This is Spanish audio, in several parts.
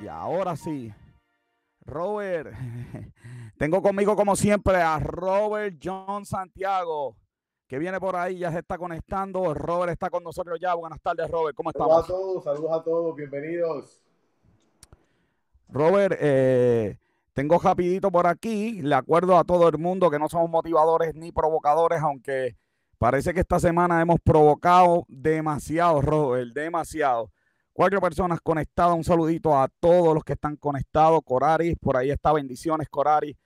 Y ahora sí, Robert, tengo conmigo como siempre a Robert John Santiago, que viene por ahí, ya se está conectando. Robert está con nosotros ya. Buenas tardes, Robert, ¿cómo Saludos a estamos? todos, saludos a todos, bienvenidos. Robert, eh, tengo rapidito por aquí, le acuerdo a todo el mundo que no somos motivadores ni provocadores, aunque parece que esta semana hemos provocado demasiado, Robert, demasiado. Cuatro personas conectadas, un saludito a todos los que están conectados, Coraris, por ahí está, bendiciones, Coraris.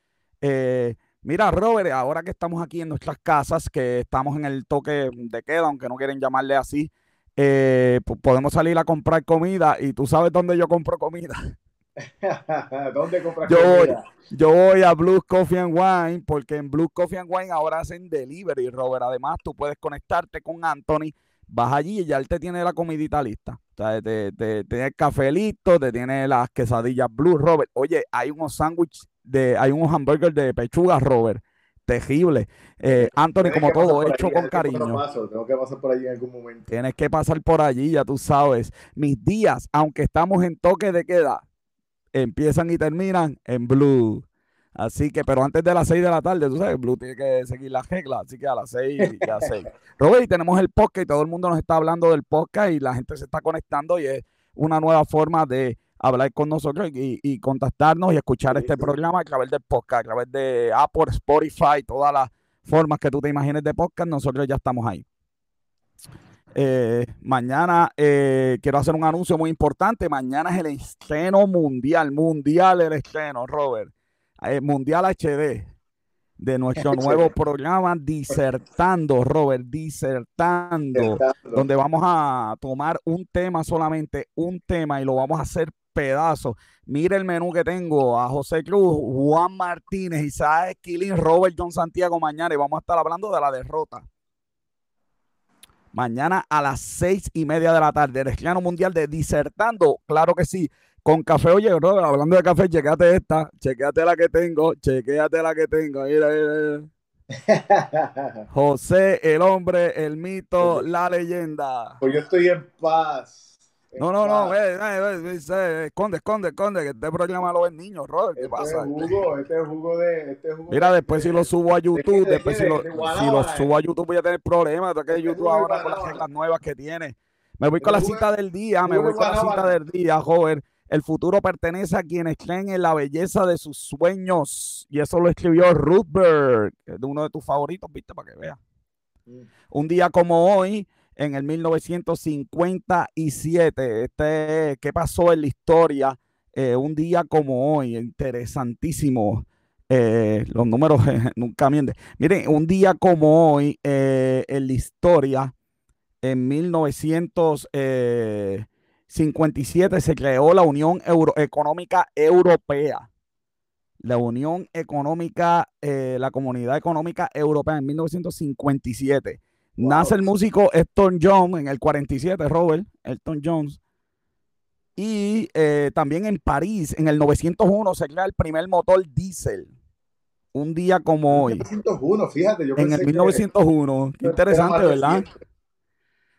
Eh, mira, Robert, ahora que estamos aquí en nuestras casas, que estamos en el toque de queda, aunque no quieren llamarle así, eh, po- podemos salir a comprar comida y tú sabes dónde yo compro comida. ¿Dónde compras Yo voy, comida? yo voy a Blue Coffee and Wine porque en Blue Coffee and Wine ahora hacen delivery, Robert. Además, tú puedes conectarte con Anthony, vas allí y ya él te tiene la comidita lista. O sea, te, te- tiene el café listo, te tiene las quesadillas Blue, Robert. Oye, hay unos sándwiches de, hay unos hamburgers de pechuga, Robert. Terrible. Eh, Anthony, como todo, hecho allí, con que cariño. paso, tengo que pasar por allí en algún momento. Tienes que pasar por allí, ya tú sabes. Mis días, aunque estamos en toque de queda, empiezan y terminan en Blue. Así que, pero antes de las 6 de la tarde, tú sabes, Blue tiene que seguir las reglas, así que a las 6 y a las 6. Robert, y tenemos el podcast y todo el mundo nos está hablando del podcast y la gente se está conectando y es una nueva forma de hablar con nosotros y, y contactarnos y escuchar este programa a través del podcast, a través de Apple, Spotify, todas las formas que tú te imagines de podcast, nosotros ya estamos ahí. Eh, mañana eh, quiero hacer un anuncio muy importante. Mañana es el estreno mundial, mundial el estreno, Robert. Eh, mundial HD de nuestro nuevo programa Disertando, Robert, Disertando, donde vamos a tomar un tema solamente, un tema y lo vamos a hacer pedazos. Mire el menú que tengo a José Cruz, Juan Martínez, Isaac Esquilín, Robert John Santiago mañana y vamos a estar hablando de la derrota. Mañana a las seis y media de la tarde, el estreno mundial de Disertando, claro que sí, con café. Oye, hablando de café, chequeate esta, chequeate la que tengo, chequeate la que tengo. Mira, mira, mira. José, el hombre, el mito, la leyenda. Pues yo estoy en paz. No, no, no, paz. ve, ve, ve, ve, esconde, esconde, esconde, que este programa lo ven niños, Robert, ¿qué Este pasa? jugo, este es jugo de. Este es jugo Mira, de- después si de- lo subo a YouTube, de después si lo, si lo eh. subo a YouTube voy a tener problemas, porque De YouTube ahora con las reglas nuevas que tiene. Me voy con De la cita de- del día, me voy con la cita del día, joven. El futuro pertenece a quienes creen en la belleza de sus sueños. Y eso lo escribió de uno de tus favoritos, viste, para que veas. Mm. Un día como hoy, en el 1957, este, ¿qué pasó en la historia? Eh, un día como hoy, interesantísimo. Eh, los números nunca mienten. Miren, un día como hoy, eh, en la historia, en 1957 se creó la Unión Económica Europea. La Unión Económica, la Comunidad Económica Europea en 1957. Nace el músico Elton John en el 47, Robert, Elton Jones. Y eh, también en París, en el 901, se crea el primer motor diésel. Un día como hoy, 1901, fíjate, yo en pensé el que 1901. Qué interesante, ¿verdad?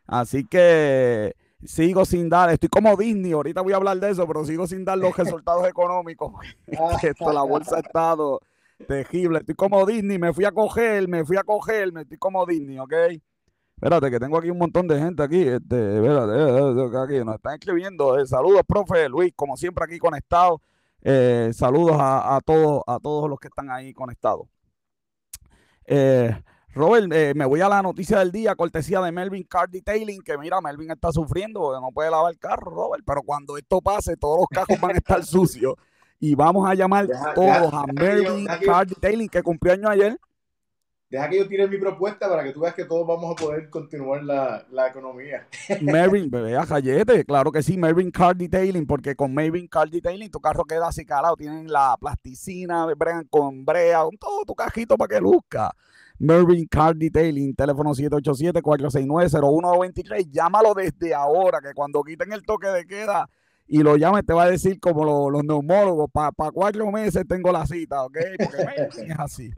Así que sigo sin dar, estoy como Disney, ahorita voy a hablar de eso, pero sigo sin dar los resultados económicos. esto, la bolsa ha estado terrible. Estoy como Disney, me fui a coger, me fui a coger, me estoy como Disney, ¿ok? Espérate, que tengo aquí un montón de gente aquí. Este, espérate, espérate, espérate, aquí nos están escribiendo. Eh, saludos, profe Luis, como siempre aquí conectado. Eh, saludos a, a todos, a todos los que están ahí conectados. Eh, Robert, eh, me voy a la noticia del día, cortesía de Melvin Car Detailing, que mira, Melvin está sufriendo porque no puede lavar el carro, Robert, pero cuando esto pase, todos los carros van a estar sucios. Y vamos a llamar todos a Melvin yo- Car Detailing, que cumplió año ayer. Deja que yo tire mi propuesta para que tú veas que todos vamos a poder continuar la, la economía. Mervin, bebé, a Jayete, claro que sí, Mervin Car Detailing, porque con Mervin Car Detailing tu carro queda así calado, tienen la plasticina, bregan con brea, con todo tu cajito para que luzca. Mervin Car Detailing, teléfono 787-469-0193, llámalo desde ahora, que cuando quiten el toque de queda y lo llames te va a decir como lo- los neumólogos, para cuatro meses tengo la cita, ¿ok? Porque Mervin es así.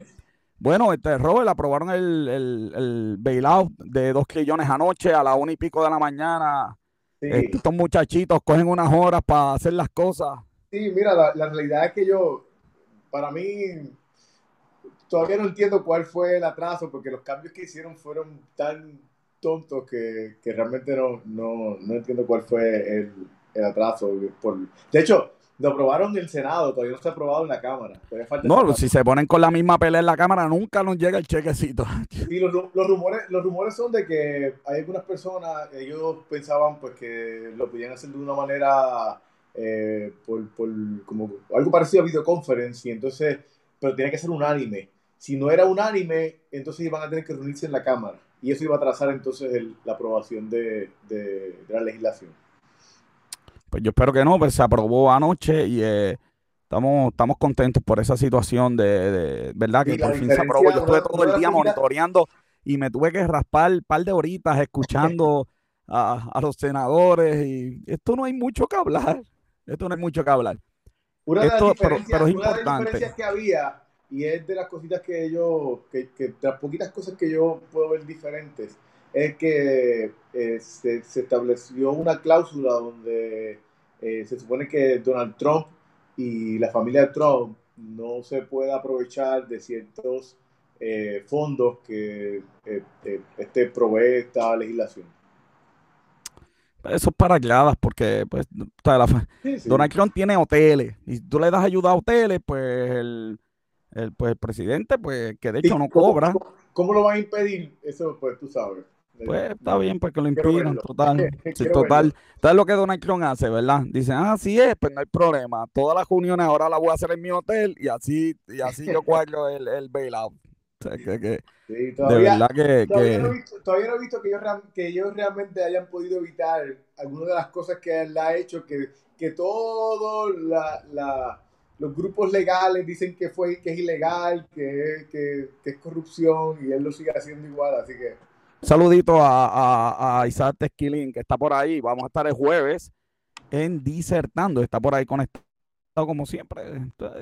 Bueno, este Robert, aprobaron el, el, el bailout de dos trillones anoche a la una y pico de la mañana. Estos muchachitos cogen unas horas para hacer las cosas. Sí, mira, la, la, realidad es que yo, para mí, todavía no entiendo cuál fue el atraso, porque los cambios que hicieron fueron tan tontos que, que realmente no, no, no, entiendo cuál fue el, el atraso. Por... De hecho, lo aprobaron en el Senado, todavía no se ha aprobado en la Cámara. No, si se ponen con la misma pelea en la Cámara, nunca nos llega el chequecito. Y los, los, rumores, los rumores son de que hay algunas personas, ellos pensaban pues que lo podían hacer de una manera, eh, por, por, como algo parecido a videoconferencia, entonces, pero tenía que ser unánime. Si no era unánime, entonces iban a tener que reunirse en la Cámara. Y eso iba a atrasar entonces la aprobación de, de la legislación. Pues yo espero que no, pues se aprobó anoche y eh, estamos, estamos contentos por esa situación de, verdad que por fin se aprobó. Yo estuve todo el día monitoreando y me tuve que raspar un par de horitas escuchando a, los senadores y esto no hay mucho que hablar. Esto no hay mucho que hablar. Una de, las, diferencias, que había, y es de las cositas que yo, que, que las poquitas cosas que yo puedo ver diferentes, es que eh, se, estableció una cláusula donde eh, se supone que Donald Trump y la familia de Trump no se puede aprovechar de ciertos eh, fondos que este provee esta legislación. Eso es para claras, porque pues, Donald Trump tiene hoteles y tú le das ayuda a hoteles, pues el, pues, el presidente, pues que de hecho no cobra. ¿cómo, ¿Cómo lo va a impedir? Eso, pues tú sabes. Pues está bien, pues que lo impidan, total. Sí, total. Tal lo que Donald Trump hace, ¿verdad? Dicen, ah, sí es, pues no hay problema. Todas las reuniones ahora las voy a hacer en mi hotel y así, y así yo cuelgo el, el bailout. O sea, que, que sí, todavía, de verdad que... Todavía, No he visto, todavía no he visto que ellos, que ellos realmente hayan podido evitar algunas de las cosas que él ha hecho, que, que todos la, la, los grupos legales dicen que, fue, que es ilegal, que, que, que es corrupción y él lo sigue haciendo igual, así que saludito a, a, Isaac Tesquilín, que está por ahí. Vamos a estar el jueves en Disertando. Está por ahí conectado como siempre.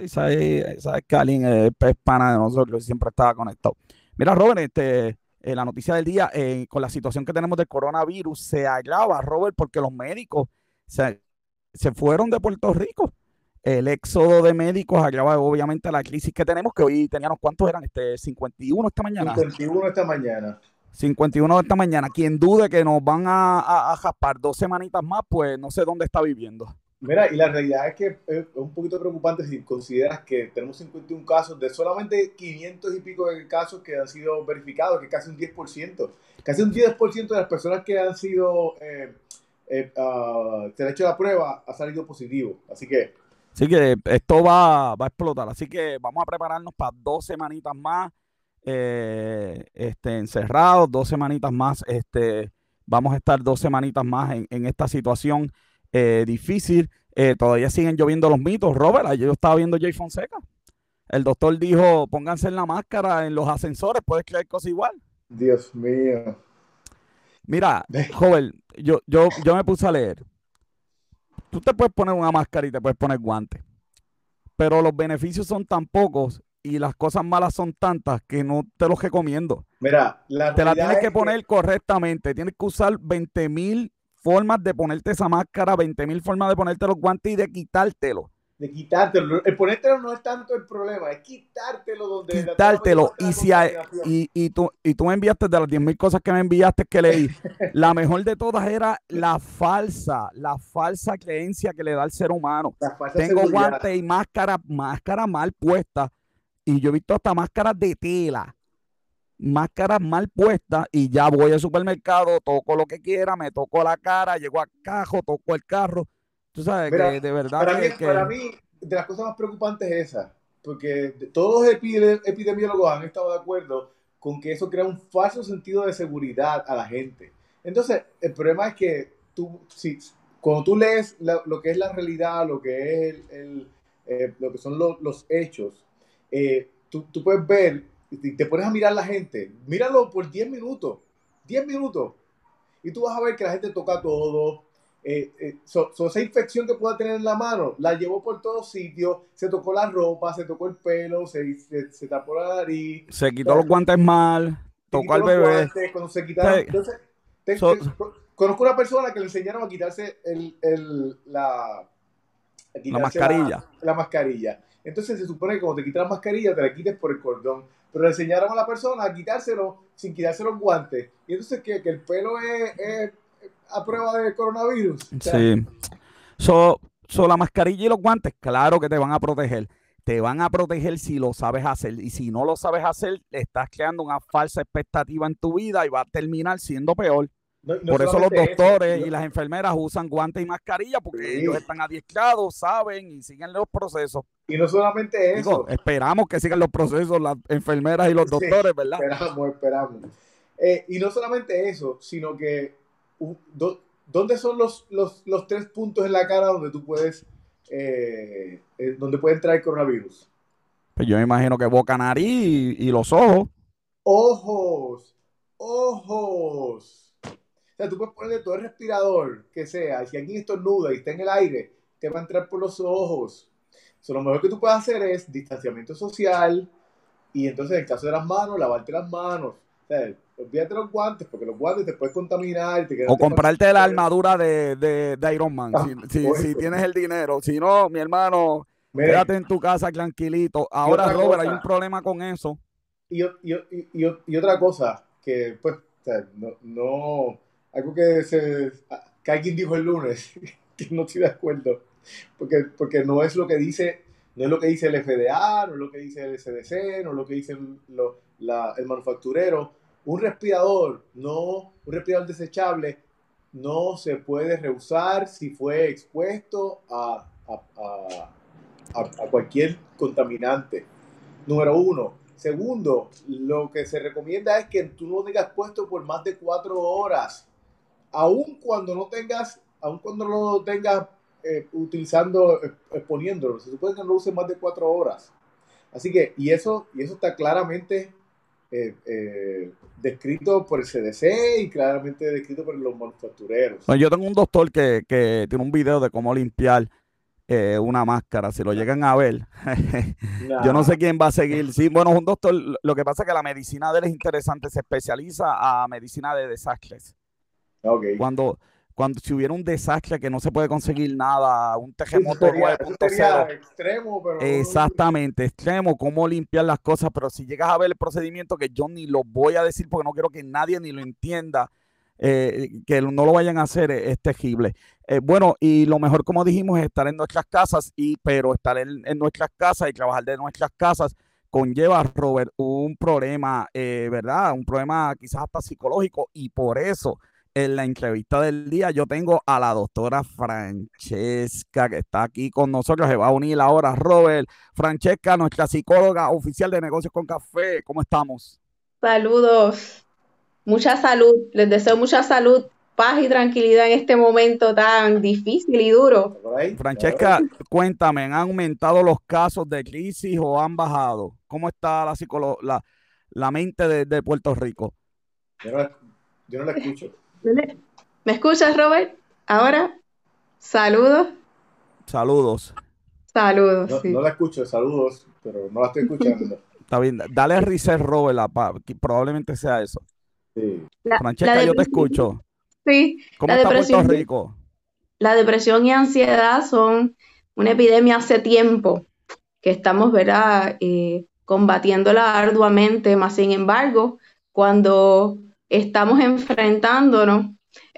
Isaac, Isaac es pana de nosotros, siempre estaba conectado. Mira, Robert, este, eh, la noticia del día, eh, con la situación que tenemos del coronavirus, se agrava, Robert, porque los médicos se, se fueron de Puerto Rico. El éxodo de médicos agrava obviamente la crisis que tenemos, que hoy teníamos, ¿cuántos eran? Este, 51 esta mañana. 51 esta mañana. 51 de esta mañana. Quien dude que nos van a, a, jaspar dos semanitas más, pues no sé dónde está viviendo. Mira, y la realidad es que es un poquito preocupante si consideras que tenemos 51 casos de solamente 500 y pico de casos que han sido verificados, que casi un 10%. Casi un 10% de las personas que han sido, eh, eh, uh, se han hecho la prueba, ha salido positivo. Así que... Así que esto va, va a explotar. Así que vamos a prepararnos para dos semanitas más eh, este, encerrados, dos semanitas más, este, vamos a estar dos semanitas más en, esta situación eh, difícil. Eh, todavía siguen lloviendo los mitos. Robert, yo estaba viendo Jay Fonseca. El doctor dijo, pónganse en la máscara en los ascensores, puedes creer cosas igual. Dios mío. Mira, joven, yo, yo, yo me puse a leer. Tú te puedes poner una máscara y te puedes poner guantes, pero los beneficios son tan pocos y las cosas malas son tantas que no te los recomiendo. Mira, te la tienes que poner correctamente. Tienes que usar 20 mil formas de ponerte esa máscara, 20 mil formas de ponerte los guantes y de quitártelo. De quitártelo. El ponértelo no es tanto el problema, es quitártelo donde. Quitártelo. Y, si y, y, tú, y tú me enviaste de las 10 mil cosas que me enviaste que leí, la mejor de todas era la falsa, la falsa creencia que le da al ser humano. Tengo guantes y máscara, máscara mal puesta y yo he visto hasta máscaras de tela, máscaras mal puestas y ya voy al supermercado, toco lo que quiera, me toco la cara, llego a cajo, toco el carro. Tú sabes que de verdad para, mí, para mí, de las cosas más preocupantes es esa, porque todos los epidemiólogos han estado de acuerdo con que eso crea un falso sentido de seguridad a la gente. Entonces, el problema es que tú, si, cuando tú lees lo que es la realidad, lo que es el, eh, lo que son los hechos, eh, tú, tú, puedes ver, y te pones a mirar la gente, míralo por 10 minutos, 10 minutos, y tú vas a ver que la gente toca todo, eh, eh esa infección que pueda tener en la mano, la llevó por todos sitios, se tocó la ropa, se tocó el pelo, se, se, tapó la nariz. Se quitó los guantes mal, tocó al bebé. cuando se quitaron, entonces, conozco una persona que le enseñaron a quitarse el, el, la, la mascarilla. La, mascarilla. Entonces se supone que cuando te quitas la mascarilla te la quites por el cordón. Pero le enseñaron a la persona a quitárselo sin quitarse los guantes. Y entonces que, que el pelo es a prueba de coronavirus. Sí. So, so, la mascarilla y los guantes, claro que te van a proteger. Te van a proteger si lo sabes hacer. Y si no lo sabes hacer, estás creando una falsa expectativa en tu vida y va a terminar siendo peor. Por eso los doctores y las enfermeras usan guantes y mascarilla porque ellos están adiestrados, saben y siguen los procesos. Y no solamente eso. esperamos que sigan los procesos las enfermeras y los doctores, ¿verdad? Esperamos, esperamos. Eh, y no solamente eso, sino que ¿dónde son los, los, los, tres puntos en la cara donde tú puedes, eh, eh, donde puede entrar el coronavirus? Pues yo me imagino que boca, nariz y, los ojos. Ojos, ojos. O sea, tú puedes ponerle todo el respirador que sea, si alguien estornuda y está en el aire, te va a entrar por los ojos. So, lo mejor que tú puedes hacer es distanciamiento social y entonces en el caso de las manos, lavarte las manos. O sea, olvídate los guantes, porque los guantes te puedes contaminar. o comprarte la armadura de, de, Iron Man, ah, si, si, tienes el dinero. Si no, mi hermano, quédate en tu casa tranquilito. Ahora, Robert, hay un problema con eso. Y, y, y, y otra cosa, que pues, no, no, algo que, se, que alguien dijo el lunes, que no estoy de acuerdo, porque, porque no es lo que dice no es lo que dice el FDA, no es lo que dice el SDC, no es lo que dice el manufacturero, un respirador, no, un respirador desechable, no se puede reusar si fue expuesto a, cualquier contaminante. Número uno. Segundo, lo que se recomienda es que tú no tengas puesto por más de cuatro horas. Aun cuando no tengas, aun cuando no lo tengas eh, utilizando, exponiéndolo. Se supone que no lo uses más de cuatro horas. Así que, y eso, y eso está claramente eh, eh, descrito por el CDC y claramente descrito por los manufactureros. yo tengo un doctor que, tiene un video de cómo limpiar eh, una máscara, si lo llegan a ver. Yo no sé quién va a seguir. Sí, bueno, es un doctor, lo que pasa es que la medicina de él es interesante, se especializa a medicina de desastres. Okay. Cuando, cuando si hubiera un desastre que no se puede conseguir nada, un terremoto 9.0. Extremo, pero... Exactamente, extremo, cómo limpiar las cosas, pero si llegas a ver el procedimiento que yo ni lo voy a decir porque no quiero que nadie ni lo entienda, eh, que no lo vayan a hacer, es, terrible. Eh, bueno, y lo mejor, como dijimos, es estar en nuestras casas, y, pero estar en, nuestras casas y trabajar de nuestras casas conlleva, Robert, un problema, eh, ¿verdad? Un problema quizás hasta psicológico, y por eso en la entrevista del día yo tengo a la doctora Francesca que está aquí con nosotros. Se va a unir ahora Robert. Francesca, nuestra psicóloga oficial de negocios con café. ¿Cómo estamos? Saludos. Mucha salud. Les deseo mucha salud, paz y tranquilidad en este momento tan difícil y duro. Francesca, cuéntame, ¿han aumentado los casos de crisis o han bajado? ¿Cómo está la, la, la mente de, Puerto Rico? yo no la escucho. ¿Me escuchas, Robert? Ahora, saludos. Saludos. Saludos. No, la escucho, saludos, pero no la estoy escuchando. Está bien, dale a reset, Robert, la, probablemente sea eso. Sí. Francesca, yo te escucho. Sí. ¿Cómo está Puerto Rico? La depresión y ansiedad son una epidemia hace tiempo que estamos, ¿verdad?, eh, combatiéndola arduamente, más sin embargo, cuando estamos enfrentándonos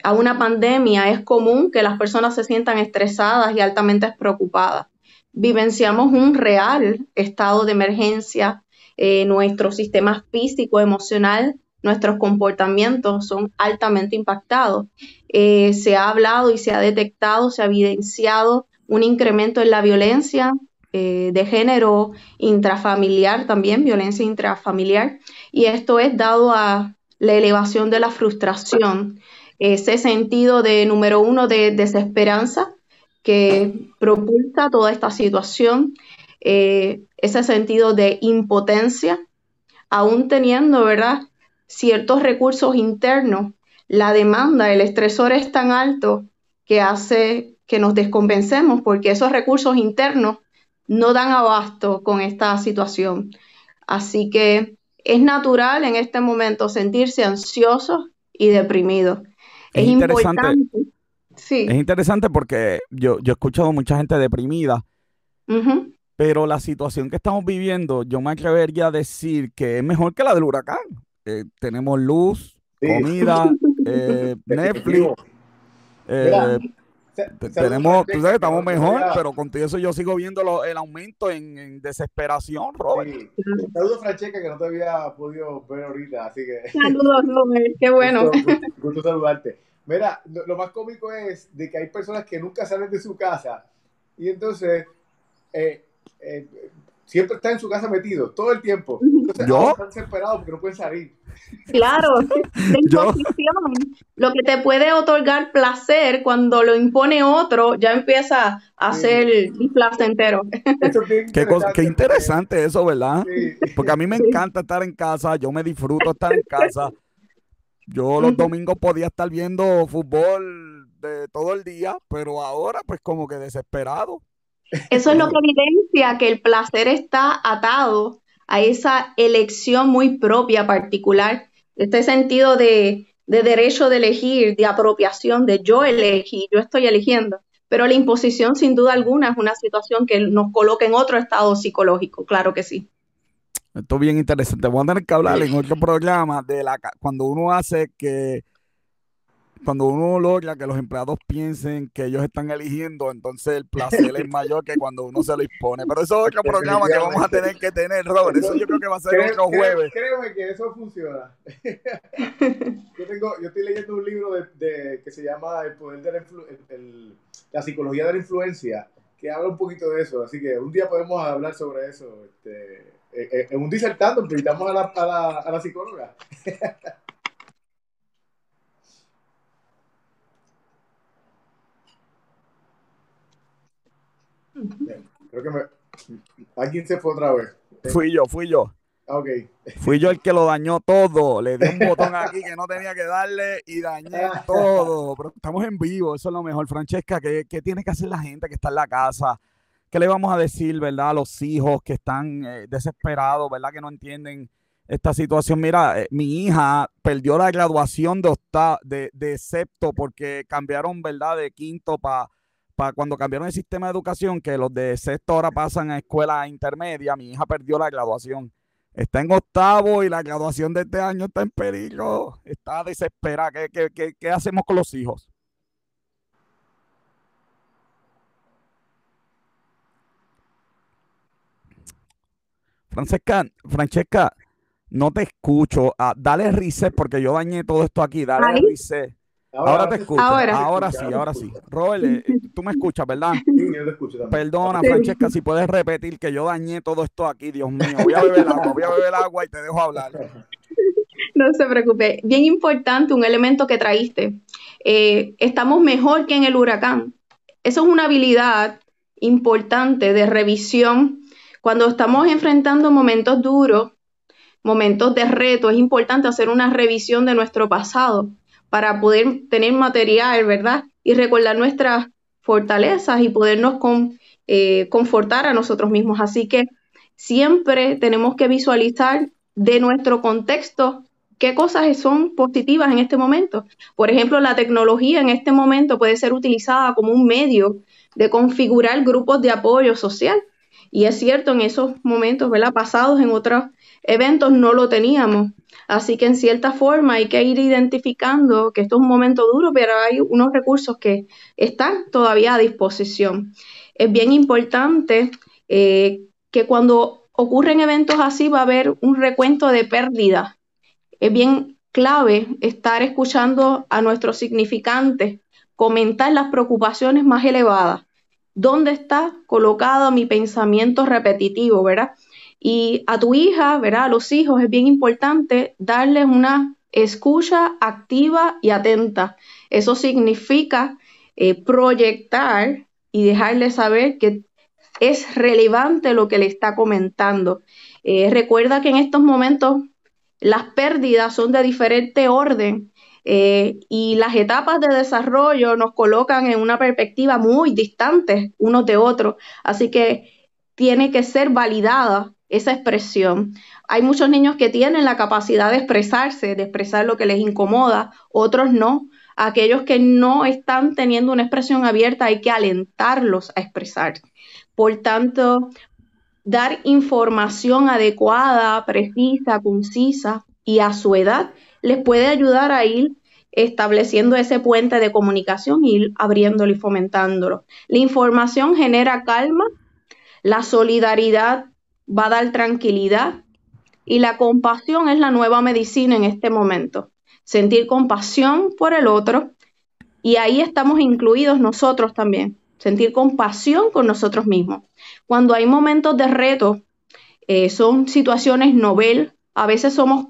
a una pandemia, es común que las personas se sientan estresadas y altamente preocupadas. Vivenciamos un real estado de emergencia, eh, nuestro sistema físico, emocional, nuestros comportamientos son altamente impactados. Eh, se ha hablado y se ha detectado, se ha evidenciado un incremento en la violencia eh, de género intrafamiliar, también violencia intrafamiliar, y esto es dado a la elevación de la frustración, ese sentido de, número uno, de desesperanza que propulsa toda esta situación, eh, ese sentido de impotencia, aún teniendo, ¿verdad?, ciertos recursos internos, la demanda, el estresor es tan alto que hace que nos desconvencemos porque esos recursos internos no dan abasto con esta situación. Así que es natural en este momento sentirse ansioso y deprimido. Es, importante. Sí. Es interesante porque yo, yo he escuchado mucha gente deprimida, pero la situación que estamos viviendo, yo me atrevería a decir que es mejor que la del huracán. Eh, tenemos luz, comida, eh, Netflix. Eh, tenemos, tú sabes, estamos mejor, pero con todo eso yo sigo viendo el aumento en, desesperación, Robert. Saludos, Francesca, que no te había podido ver ahorita, así que. Saludos, Robert, qué bueno. Gusto, saludarte. Mira, lo, más cómico es de que hay personas que nunca salen de su casa y entonces eh, eh, siempre está en su casa metido, todo el tiempo. Entonces, ¿Yo? están desesperados porque no pueden salir. Claro, Lo que te puede otorgar placer cuando lo impone otro, ya empieza a ser displacentero. Qué, qué, interesante eso, ¿verdad? Porque a mí me encanta estar en casa, yo me disfruto estar en casa. Yo los domingos podía estar viendo fútbol de todo el día, pero ahora pues como que desesperado. Eso es lo que evidencia que el placer está atado a esa elección muy propia, particular, este sentido de, derecho de elegir, de apropiación, de yo elegí, yo estoy eligiendo. Pero la imposición, sin duda alguna, es una situación que nos coloca en otro estado psicológico, claro que sí. Esto es bien interesante. Voy a tener que hablar en otro programa de la cuando uno hace que cuando uno logra que los empleados piensen que ellos están eligiendo, entonces el placer es mayor que cuando uno se lo impone. Pero eso es otro programa que vamos a tener que tener, Robert. Eso yo creo que va a ser otro jueves. Créeme que eso funciona. yo, tengo, yo estoy leyendo un libro de, que se llama El poder de la, la psicología de la influencia, que habla un poquito de eso. Así que un día podemos hablar sobre eso. Este, eh, eh, en un disertando, invitamos a la, a la, a la psicóloga. Creo que me... Alguien se fue otra vez. Fui yo, fui yo. Ah, ok. Fui yo el que lo dañó todo. Le di un botón aquí que no tenía que darle y dañé todo. Pero estamos en vivo, eso es lo mejor. Francesca, ¿qué, ¿qué, tiene que hacer la gente que está en la casa? ¿Qué le vamos a decir, verdad, a los hijos que están eh, desesperados, verdad, que no entienden esta situación? Mira, eh, mi hija perdió la graduación de, de, de septo porque cambiaron, verdad, de quinto para cuando cambiaron el sistema de educación, que los de sexto ahora pasan a escuela intermedia, mi hija perdió la graduación. Está en octavo y la graduación de este año está en peligro. Está desesperada. ¿Qué, hacemos con los hijos? Francesca, Francesca, no te escucho. Ah, dale reset porque yo dañé todo esto aquí. Dale reset. Ahora, te escucho. Ahora, sí, ahora sí. Robert, eh, tú me escuchas, ¿verdad? Sí, yo te escucho también. Perdona, Francesca, si puedes repetir que yo dañé todo esto aquí, Dios mío. Voy a beber agua, voy a beber agua y te dejo hablar. No se preocupe. Bien importante un elemento que traíste. Eh, estamos mejor que en el huracán. Eso es una habilidad importante de revisión. Cuando estamos enfrentando momentos duros, momentos de reto, es importante hacer una revisión de nuestro pasado para poder tener material, ¿verdad? Y recordar nuestras fortalezas y podernos eh, confortar a nosotros mismos. Así que siempre tenemos que visualizar de nuestro contexto qué cosas son positivas en este momento. Por ejemplo, la tecnología en este momento puede ser utilizada como un medio de configurar grupos de apoyo social. Y es cierto, en esos momentos, ¿verdad? Pasados en otros eventos no lo teníamos. Así que en cierta forma hay que ir identificando que esto es un momento duro, pero hay unos recursos que están todavía a disposición. Es bien importante eh, que cuando ocurren eventos así va a haber un recuento de pérdidas. Es bien clave estar escuchando a nuestros significantes, comentar las preocupaciones más elevadas. ¿Dónde está colocado mi pensamiento repetitivo, verdad? Y a tu hija, ¿verdad? A los hijos es bien importante darles una escucha activa y atenta. Eso significa eh, proyectar y dejarles saber que es relevante lo que le está comentando. Eh, recuerda que en estos momentos las pérdidas son de diferente orden. Eh, y las etapas de desarrollo nos colocan en una perspectiva muy distante unos de otros, así que tiene que ser validada esa expresión. Hay muchos niños que tienen la capacidad de expresarse, de expresar lo que les incomoda, otros no. Aquellos que no están teniendo una expresión abierta hay que alentarlos a expresar. Por tanto, dar información adecuada, precisa, concisa y a su edad les puede ayudar a ir estableciendo ese puente de comunicación, ir abriéndolo y fomentándolo. La información genera calma, la solidaridad va a dar tranquilidad y la compasión es la nueva medicina en este momento. Sentir compasión por el otro y ahí estamos incluidos nosotros también, sentir compasión con nosotros mismos. Cuando hay momentos de reto, eh, son situaciones novel, a veces somos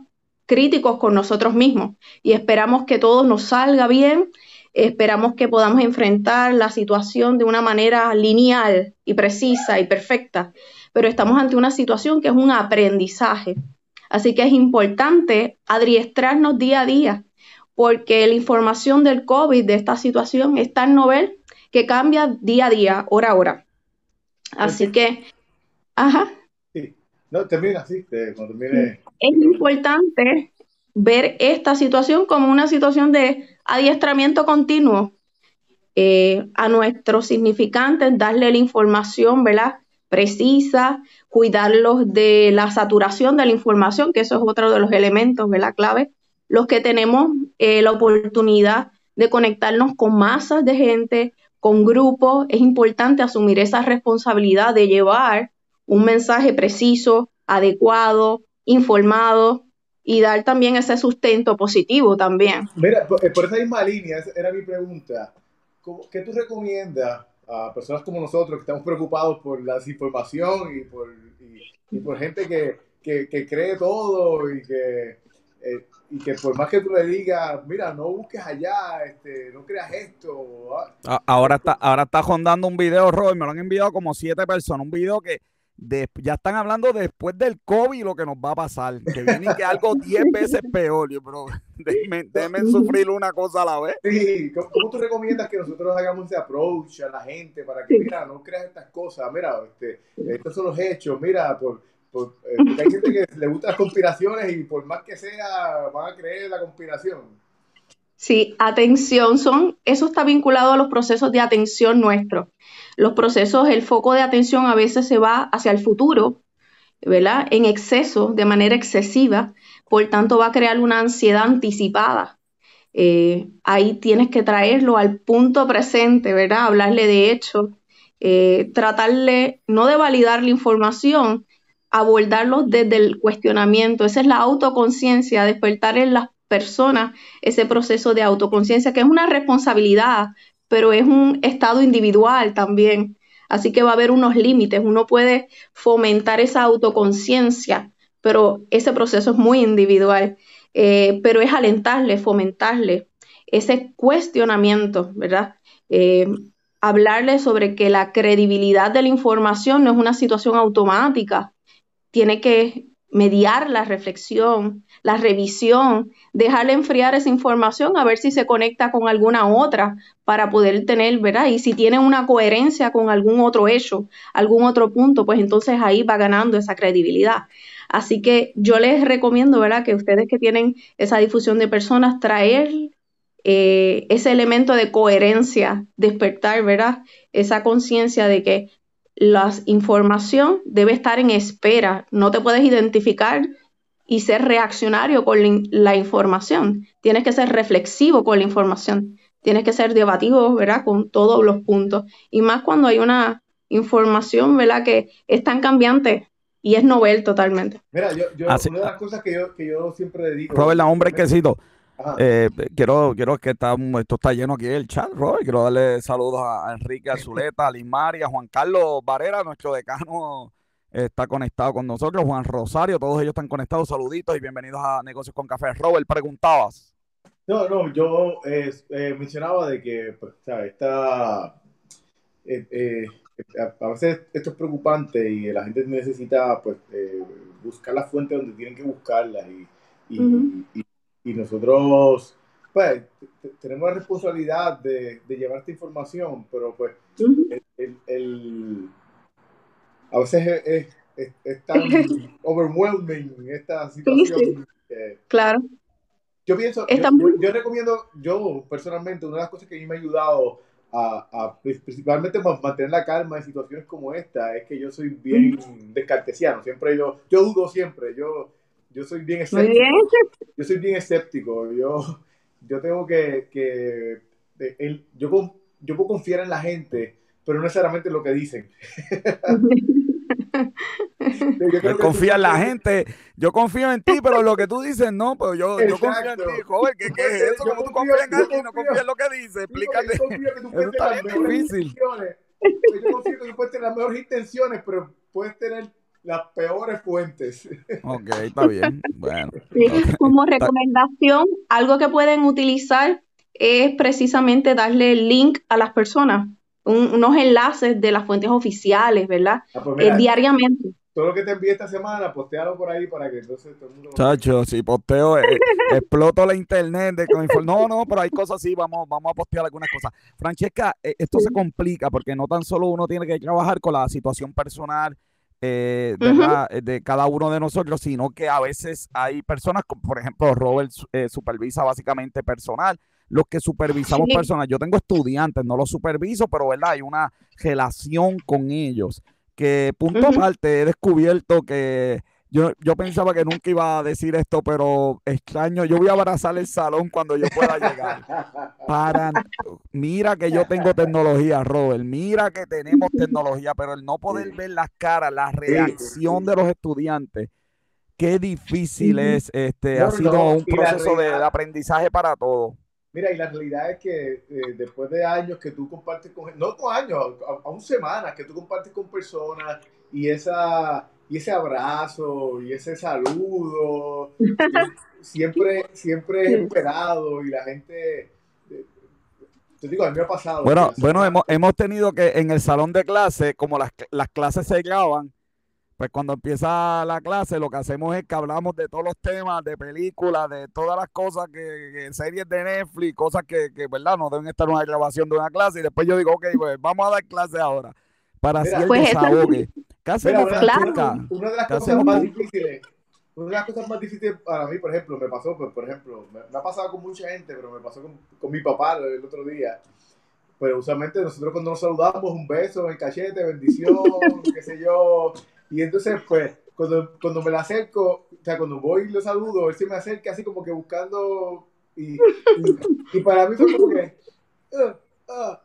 críticos con nosotros mismos y esperamos que todo nos salga bien, esperamos que podamos enfrentar la situación de una manera lineal y precisa y perfecta, pero estamos ante una situación que es un aprendizaje. Así que es importante adiestrarnos día a día, porque la información del COVID, de esta situación, es tan novel que cambia día a día, hora a hora. Así que, ajá. No, termina así, cuando termine es importante ver esta situación como una situación de adiestramiento continuo eh, a nuestros significantes, darle la información, ¿verdad? Precisa, cuidarlos de la saturación de la información, que eso es otro de los elementos, ¿verdad? Clave. Los que tenemos eh, la oportunidad de conectarnos con masas de gente, con grupos, es importante asumir esa responsabilidad de llevar un mensaje preciso, adecuado, informado y dar también ese sustento positivo también. Mira, por, eh, esa misma línea, esa era mi pregunta. ¿Qué tú recomiendas a personas como nosotros que estamos preocupados por la desinformación y por, y, por gente que, que, cree todo y que, eh, y que por más que tú le digas, mira, no busques allá, este, no creas esto. Ah, ahora está, ahora está rondando un video, Roy, me lo han enviado como siete personas, un video que ya están hablando después del COVID lo que nos va a pasar, que viene que algo 10 veces peor, yo, pero déjenme, sufrir una cosa a la vez. Sí, ¿cómo tú recomiendas que nosotros hagamos ese approach a la gente para que, mira, no creas estas cosas, mira, este, estos son los hechos, mira, por, eh, porque hay gente que le gusta las conspiraciones y por más que sea, van a creer la conspiración. Sí, atención, son, eso está vinculado a los procesos de atención nuestros. Los procesos, el foco de atención a veces se va hacia el futuro, ¿verdad? En exceso, de manera excesiva, por tanto va a crear una ansiedad anticipada. Eh, ahí tienes que traerlo al punto presente, ¿verdad? Hablarle de hecho, eh, tratarle, no de validar la información, abordarlo desde el cuestionamiento. Esa es la autoconciencia, despertar en las personas ese proceso de autoconciencia, que es una responsabilidad, pero es un estado individual también. Así que va a haber unos límites. Uno puede fomentar esa autoconciencia, pero ese proceso es muy individual. Eh, pero es alentarle, fomentarle ese cuestionamiento, ¿verdad? Eh, hablarle sobre que la credibilidad de la información no es una situación automática, tiene que mediar la reflexión, la revisión, dejarle enfriar esa información a ver si se conecta con alguna otra para poder tener, ¿verdad? Y si tiene una coherencia con algún otro hecho, algún otro punto, pues entonces ahí va ganando esa credibilidad. Así que yo les recomiendo, ¿verdad? Que ustedes que tienen esa difusión de personas, traer eh, ese elemento de coherencia, despertar, ¿verdad? Esa conciencia de que la información debe estar en espera, no te puedes identificar y ser reaccionario con la información, tienes que ser reflexivo con la información, tienes que ser debativo, ¿verdad? Con todos los puntos, y más cuando hay una información, ¿verdad? Que es tan cambiante y es novel totalmente. Mira, yo, yo una de las cosas que yo, que yo siempre digo... Robert, la hombre quesito. Eh, quiero, quiero que está, esto está lleno aquí el chat, Roy. Quiero darle saludos a Enrique Azuleta, a Limari, a Juan Carlos Varela, nuestro decano está conectado con nosotros, Juan Rosario, todos ellos están conectados. Saluditos y bienvenidos a Negocios con Café. Robert, preguntabas. No, no, yo eh, mencionaba de que pues, está, eh, a veces esto es preocupante y la gente necesita pues buscar las fuentes donde tienen que buscarlas y, y nosotros pues tenemos la responsabilidad de, de, llevar esta información, pero pues el, a veces es, es, tan overwhelming esta situación. claro. Yo pienso, yo, recomiendo, yo personalmente, una de las cosas que a mí me ha ayudado a, a principalmente mantener la calma en situaciones como esta es que yo soy bien descartesiano, siempre yo, yo dudo siempre, yo, yo soy bien escéptico. Yo soy bien escéptico, yo, yo tengo que, que yo, yo puedo confiar en la gente, pero no necesariamente en lo que dicen. yo confío en la gente, yo confío en ti, pero lo que tú dices no, pero yo, yo confío en ti, joven, ¿qué, qué es eso? ¿Cómo tú confías en alguien y no confías en lo que dice? Explícate. Yo confío que tú puedes tener las difícil. Yo confío que tú puedes tener las mejores intenciones, pero puedes tener las peores fuentes. Ok, está bien. Bueno. como recomendación, algo que pueden utilizar es precisamente darle el link a las personas, unos enlaces de las fuentes oficiales, ¿verdad? Ah, pues eh, diariamente. Todo lo que te envíe esta semana, postealo por ahí para que entonces todo el mundo... Chacho, si posteo, eh, exploto la internet. De, no, no, pero hay cosas así, vamos, vamos a postear algunas cosas. Francesca, eh, esto se complica porque no tan solo uno tiene que trabajar con la situación personal eh, eh, de cada uno de nosotros, sino que a veces hay personas, como por ejemplo Robert eh, supervisa básicamente personal, los que supervisamos personal, yo tengo estudiantes, no los superviso, pero ¿verdad? hay una relación con ellos, que punto aparte he descubierto que yo, yo pensaba que nunca iba a decir esto, pero extraño. Yo voy a abrazar el salón cuando yo pueda llegar. Para, mira que yo tengo tecnología, Robert. Mira que tenemos tecnología, pero el no poder ver las caras, la reacción de los estudiantes, qué difícil es. Este, ha sido un proceso de, aprendizaje para todos. Mira, y la realidad es que eh, después de años que tú compartes con, no con años, aún semanas que tú compartes con personas y esa y ese abrazo y ese saludo siempre, siempre es esperado y la gente... Te digo, a mí me ha pasado. Bueno, bueno hemos, hemos tenido que en el salón de clase, como las, las clases se graban, pues cuando empieza la clase lo que hacemos es que hablamos de todos los temas, de películas, de todas las cosas que, series de Netflix, cosas que, que, ¿verdad? No deben estar en una grabación de una clase y después yo digo, ok, pues vamos a dar clase ahora para hacer el pues desahogue. Casi una, una de las cosas más difíciles, una de las cosas más difíciles para mí, por ejemplo, me pasó, pues, por ejemplo, me, ha pasado con mucha gente, pero me pasó con, con, mi papá el otro día. Pero usualmente nosotros cuando nos saludamos, un beso el cachete, bendición, qué sé yo. Y entonces, pues, cuando, cuando me la acerco, o sea, cuando voy y lo saludo, él se me acerca así como que buscando. Y, y, para mí fue como que. Uh, uh,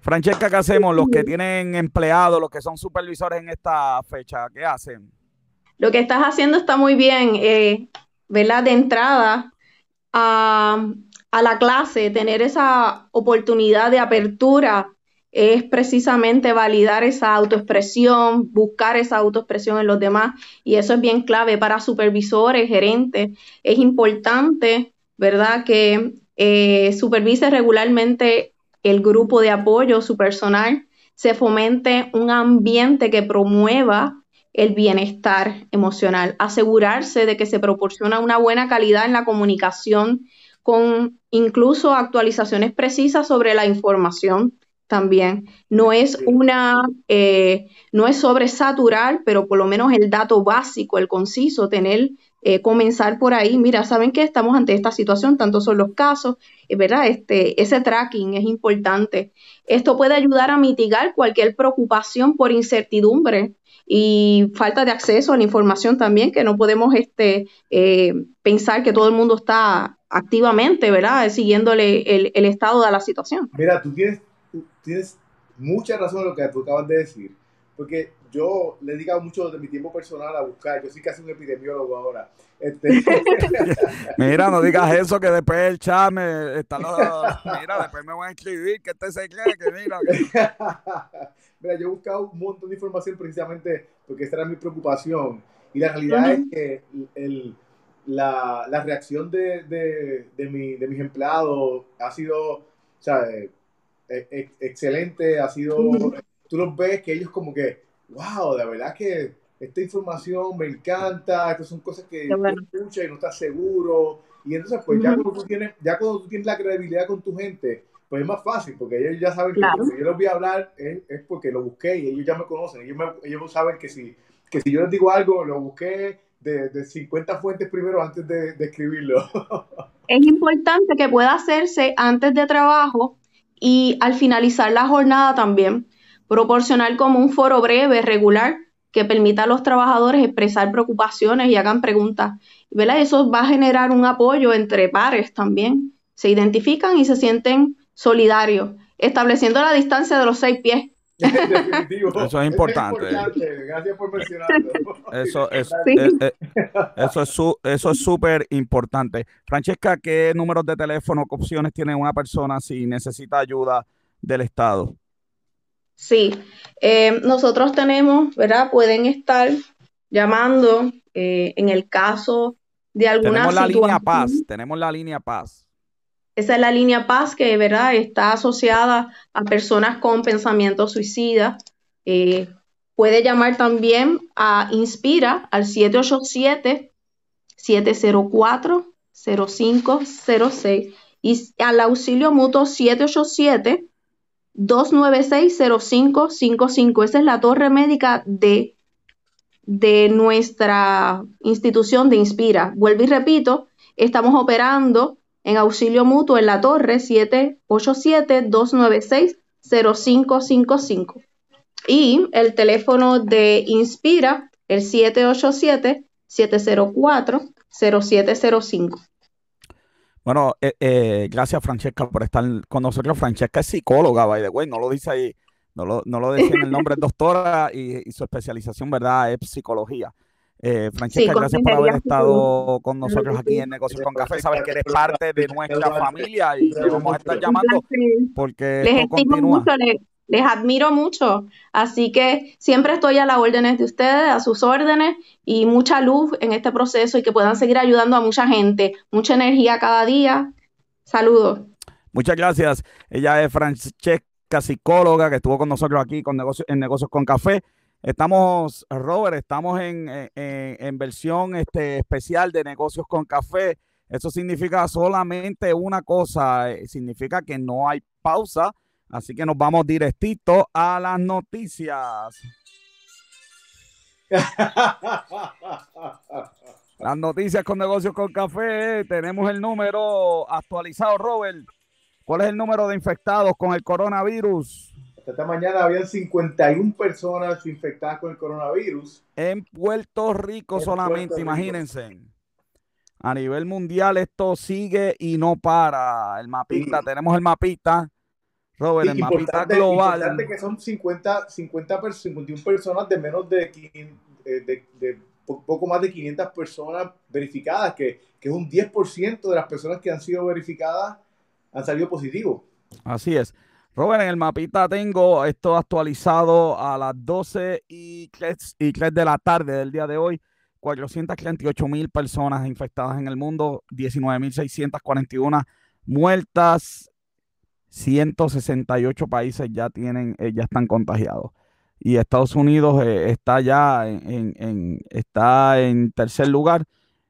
Francesca, ¿qué hacemos? Los que tienen empleados, los que son supervisores en esta fecha, ¿qué hacen? Lo que estás haciendo está muy bien, eh, ¿verdad? De entrada a, a la clase, tener esa oportunidad de apertura es precisamente validar esa autoexpresión, buscar esa autoexpresión en los demás y eso es bien clave para supervisores, gerentes. Es importante, ¿verdad? Que eh, supervise regularmente el grupo de apoyo, su personal, se fomente un ambiente que promueva el bienestar emocional, asegurarse de que se proporciona una buena calidad en la comunicación con incluso actualizaciones precisas sobre la información también. No es una, eh, no es sobresaturar, pero por lo menos el dato básico, el conciso, tener eh, comenzar por ahí, mira, saben que estamos ante esta situación, tanto son los casos, eh, ¿verdad? Este, ese tracking es importante. Esto puede ayudar a mitigar cualquier preocupación por incertidumbre y falta de acceso a la información también, que no podemos este, eh, pensar que todo el mundo está activamente, ¿verdad? Siguiéndole el, el estado de la situación. Mira, tú tienes, tienes mucha razón en lo que tú acabas de decir, porque yo le he dedicado mucho de mi tiempo personal a buscar. Yo soy casi un epidemiólogo ahora. Este... mira, no digas eso, que después el chat me está Mira, después me voy a escribir que este se cree que mira. mira, yo he buscado un montón de información precisamente porque esta era mi preocupación. Y la realidad es que el, la, la, reacción de, de, de, mi, de, mis empleados ha sido o sea, e, excelente, ha sido, tú los ves que ellos como que wow, de verdad que esta información me encanta, estas son cosas que bueno. escuchas y no estás seguro. Y entonces, pues ya, cuando tú tienes, ya cuando tú tienes la credibilidad con tu gente, pues es más fácil, porque ellos ya saben que yo les voy a hablar es, es, porque lo busqué y ellos ya me conocen. Ellos, ellos saben que si, que si yo les digo algo, lo busqué de, de 50 fuentes primero antes de, de escribirlo. es importante que pueda hacerse antes de trabajo y al finalizar la jornada también, proporcionar como un foro breve, regular, que permita a los trabajadores expresar preocupaciones y hagan preguntas. ¿verdad? Eso va a generar un apoyo entre pares también. Se identifican y se sienten solidarios, estableciendo la distancia de los seis pies. Eso es importante. Gracias por mencionarlo. Eso es, eso es eso es súper importante. Francesca, ¿qué números de teléfono, qué opciones tiene una persona si necesita ayuda del Estado? Sí, eh, nosotros tenemos, ¿verdad? Pueden estar llamando eh, en el caso de alguna Tenemos la línea Paz, tenemos la línea Paz. Esa es la línea Paz que, ¿verdad? Está asociada a personas con pensamiento suicida. Eh, puede llamar también a Inspira al 787-704-0506 y al auxilio mutuo 787 296-0555. Esa es la torre médica de, de nuestra institución de Inspira. Vuelvo y repito, estamos operando en auxilio mutuo en la torre 787-296-0555. Y el teléfono de Inspira, el 787-704-0705. Bueno, eh, eh, gracias Francesca por estar con nosotros. Francesca es psicóloga, by the way, no lo dice ahí, no lo, no lo decía en el nombre, es doctora y, su especialización, ¿verdad?, es psicología. Eh, Francesca, gracias por haber estado con nosotros aquí en Negocios con Café. Sabes que eres parte de nuestra familia y te vamos a estar llamando porque esto continúa les admiro mucho. Así que siempre estoy a las órdenes de ustedes, a sus órdenes y mucha luz en este proceso y que puedan seguir ayudando a mucha gente, mucha energía cada día. Saludos. Muchas gracias. Ella es Francesca, psicóloga, que estuvo con nosotros aquí con negocios, en Negocios con Café. Estamos, Robert, estamos en, en, versión este, especial de Negocios con Café. Eso significa solamente una cosa, eh, significa que no hay pausa Así que nos vamos directito a las noticias. Las noticias con negocios con café. Tenemos el número actualizado, Robert. ¿Cuál es el número de infectados con el coronavirus? Esta mañana habían 51 personas infectadas con el coronavirus. En Puerto Rico solamente, imagínense. A nivel mundial esto sigue y no para. El mapita, tenemos el mapita Robert, el mapita global. Importante que son 50, 50, 51 personas de menos de, eh, de, de, poco más de 500 personas verificadas, que, que es un 10% de las personas que han sido verificadas han salido positivos. Así es. Robert, en el mapita tengo esto actualizado a las 12 y 3, y 3 de la tarde del día de hoy. 438 mil personas infectadas en el mundo, 19.641 muertas, 168 países ya tienen, eh, ya están contagiados. Y Estados Unidos eh, está ya en, está en tercer lugar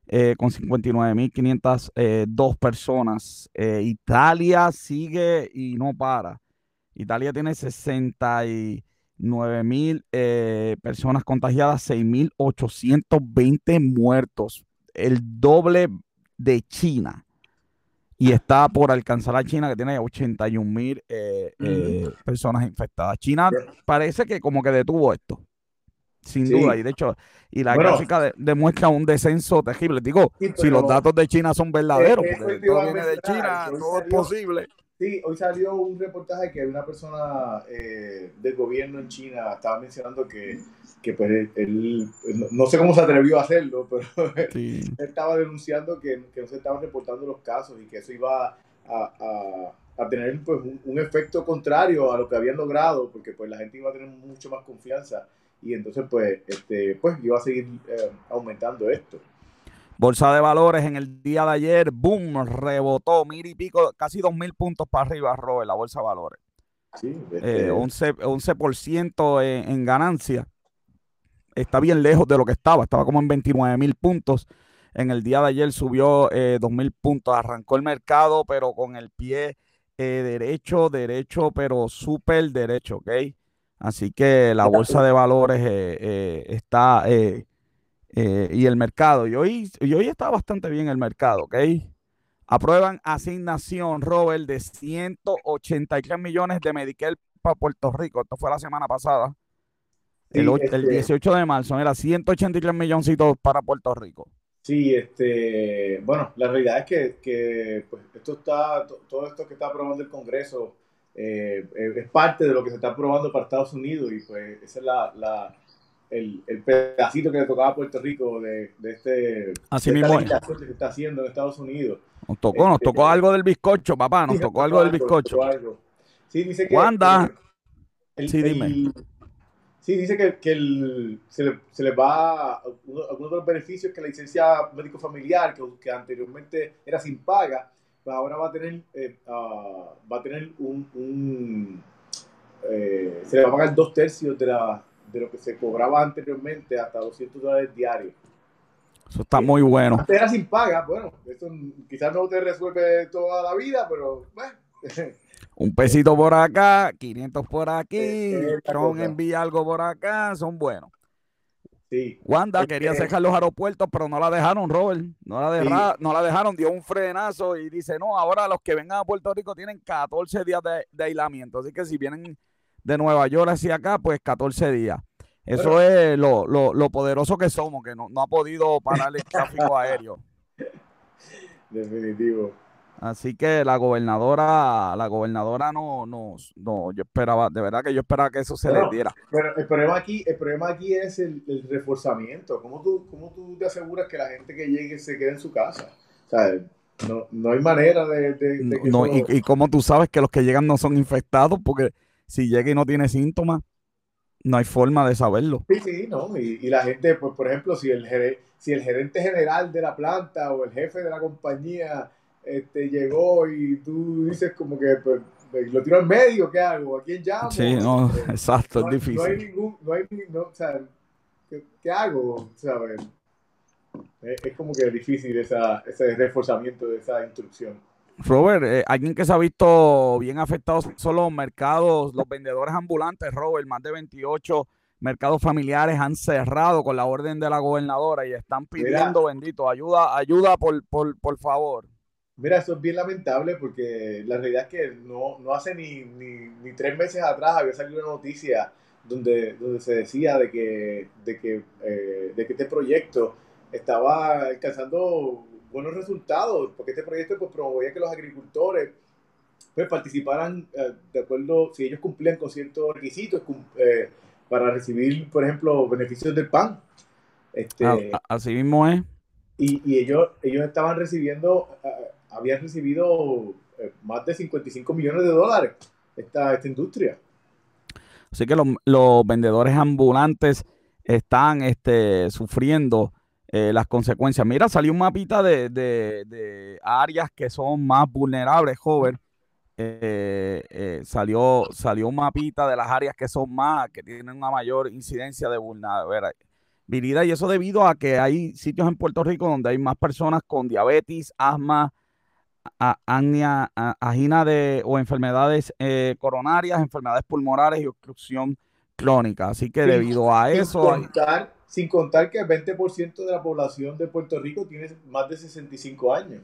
eh, con 59.502 personas. Italia sigue y no para. Italia tiene 69.000 personas contagiadas, 6.820 muertos, el doble de China y está por alcanzar a China que tiene 81 mil eh, eh, personas infectadas. China parece que como que detuvo esto, sin duda, y de hecho, y la gráfica demuestra un descenso terrible. Digo, si los datos de China son verdaderos, porque todo viene de China, todo es posible. Sí, hoy salió un reportaje que una persona eh, del gobierno en China estaba mencionando que, que pues él, no sé cómo se atrevió a hacerlo, pero él estaba denunciando que, que, no se estaban reportando los casos y que eso iba a, a, a tener pues, un, efecto contrario a lo que habían logrado, porque pues la gente iba a tener mucho más confianza y entonces pues, este, pues iba a seguir eh, aumentando esto. Bolsa de valores en el día de ayer, boom, rebotó mil y pico, casi dos mil puntos para arriba, Robert, la bolsa de valores. Sí, 11%, este en, ganancia. está bien lejos de lo que estaba, estaba como en 29 mil puntos. En el día de ayer subió eh, 2 mil puntos, arrancó el mercado, pero con el pie eh, derecho, derecho, pero súper derecho, ¿ok? Así que la bolsa de valores eh, eh, y el mercado, y hoy, y hoy está bastante bien el mercado, ¿ok? Aprueban asignación, Robert, de 183 millones de Medicare para Puerto Rico. Esto fue la semana pasada. el, 18 este de marzo, era 183 milloncitos para Puerto Rico. Sí, este, bueno, la realidad es que, pues, esto está, todo esto que está aprobando el Congreso eh, es parte de lo que se está aprobando para Estados Unidos y pues ese es la, el, pedacito que le tocaba a Puerto Rico de, este Así mismo que se está haciendo en Estados Unidos. Nos tocó, nos este, tocó algo del bizcocho, papá, nos tocó algo del bizcocho. Sí, dice que. Wanda. sí, dime. sí, dice que, que el, se, le, se le va. Algunos de los beneficios que la licencia médico familiar, que, que anteriormente era sin paga, pues ahora va a tener, eh, uh, va a tener un. un eh, se le va a pagar dos tercios de, la, de lo que se cobraba anteriormente, hasta 200 dólares diarios. Eso está muy bueno. Antes era sin paga, bueno, eso quizás no te resuelve toda la vida, pero bueno. Un pesito por acá, 500 por aquí, Tron envía algo por acá, son buenos. Sí. Wanda quería cerrar los aeropuertos, pero no la dejaron, Robert. No la, no la dejaron, dio un frenazo y dice, no, ahora los que vengan a Puerto Rico tienen 14 días de, aislamiento. Así que si vienen de Nueva York hacia acá, pues 14 días. Eso es lo, lo, poderoso que somos, que no, no ha podido parar el tráfico aéreo. Definitivo. Así que la gobernadora, la gobernadora no, no, no, yo esperaba, de verdad que yo esperaba que eso se le diera. Pero el problema aquí, el problema aquí es el, reforzamiento. ¿Cómo tú, ¿Cómo tú te aseguras que la gente que llegue se quede en su casa? O sea, no, no hay manera de, de, que no, y, y cómo tú sabes que los que llegan no son infectados, porque si llega y no tiene síntomas, no hay forma de saberlo. Sí, sí, no. Y, y la gente, pues, por ejemplo, si el, si el gerente general de la planta o el jefe de la compañía este, llegó y tú dices como que pues, lo tiro en medio, ¿qué hago? ¿A quién llamo? Sí, no, exacto, es difícil. No hay ningún, no hay, no, o sea, ¿qué, qué hago? ¿Sabes? Es, es, como que difícil esa, ese reforzamiento de esa instrucción. Robert, eh, alguien que se ha visto bien afectado son los mercados, los vendedores ambulantes, Robert, más de 28 mercados familiares han cerrado con la orden de la gobernadora y están pidiendo, bendito, ayuda, ayuda por, por, por favor. Mira, eso es bien lamentable porque la realidad es que no, no hace ni, ni, tres meses atrás había salido una noticia donde, donde se decía de que, de, que, eh, de que este proyecto estaba alcanzando buenos resultados, porque este proyecto pues, promovía que los agricultores pues, participaran eh, de acuerdo, si ellos cumplían con ciertos requisitos eh, para recibir, por ejemplo, beneficios del PAN. Este, así mismo es. Y, y ellos, ellos estaban recibiendo había recibido eh, más de 55 millones de dólares esta, esta industria. Así que los, vendedores ambulantes están este, sufriendo eh, las consecuencias. Mira, salió un mapita de, áreas que son más vulnerables, joven. Eh, salió, salió un mapita de las áreas que son más, que tienen una mayor incidencia de vulnerabilidad. Y eso debido a que hay sitios en Puerto Rico donde hay más personas con diabetes, asma, agnia, agina de, o enfermedades eh, coronarias, enfermedades pulmonares y obstrucción crónica. Así que debido a eso... Sin contar, que el 20% de la población de Puerto Rico tiene más de 65 años.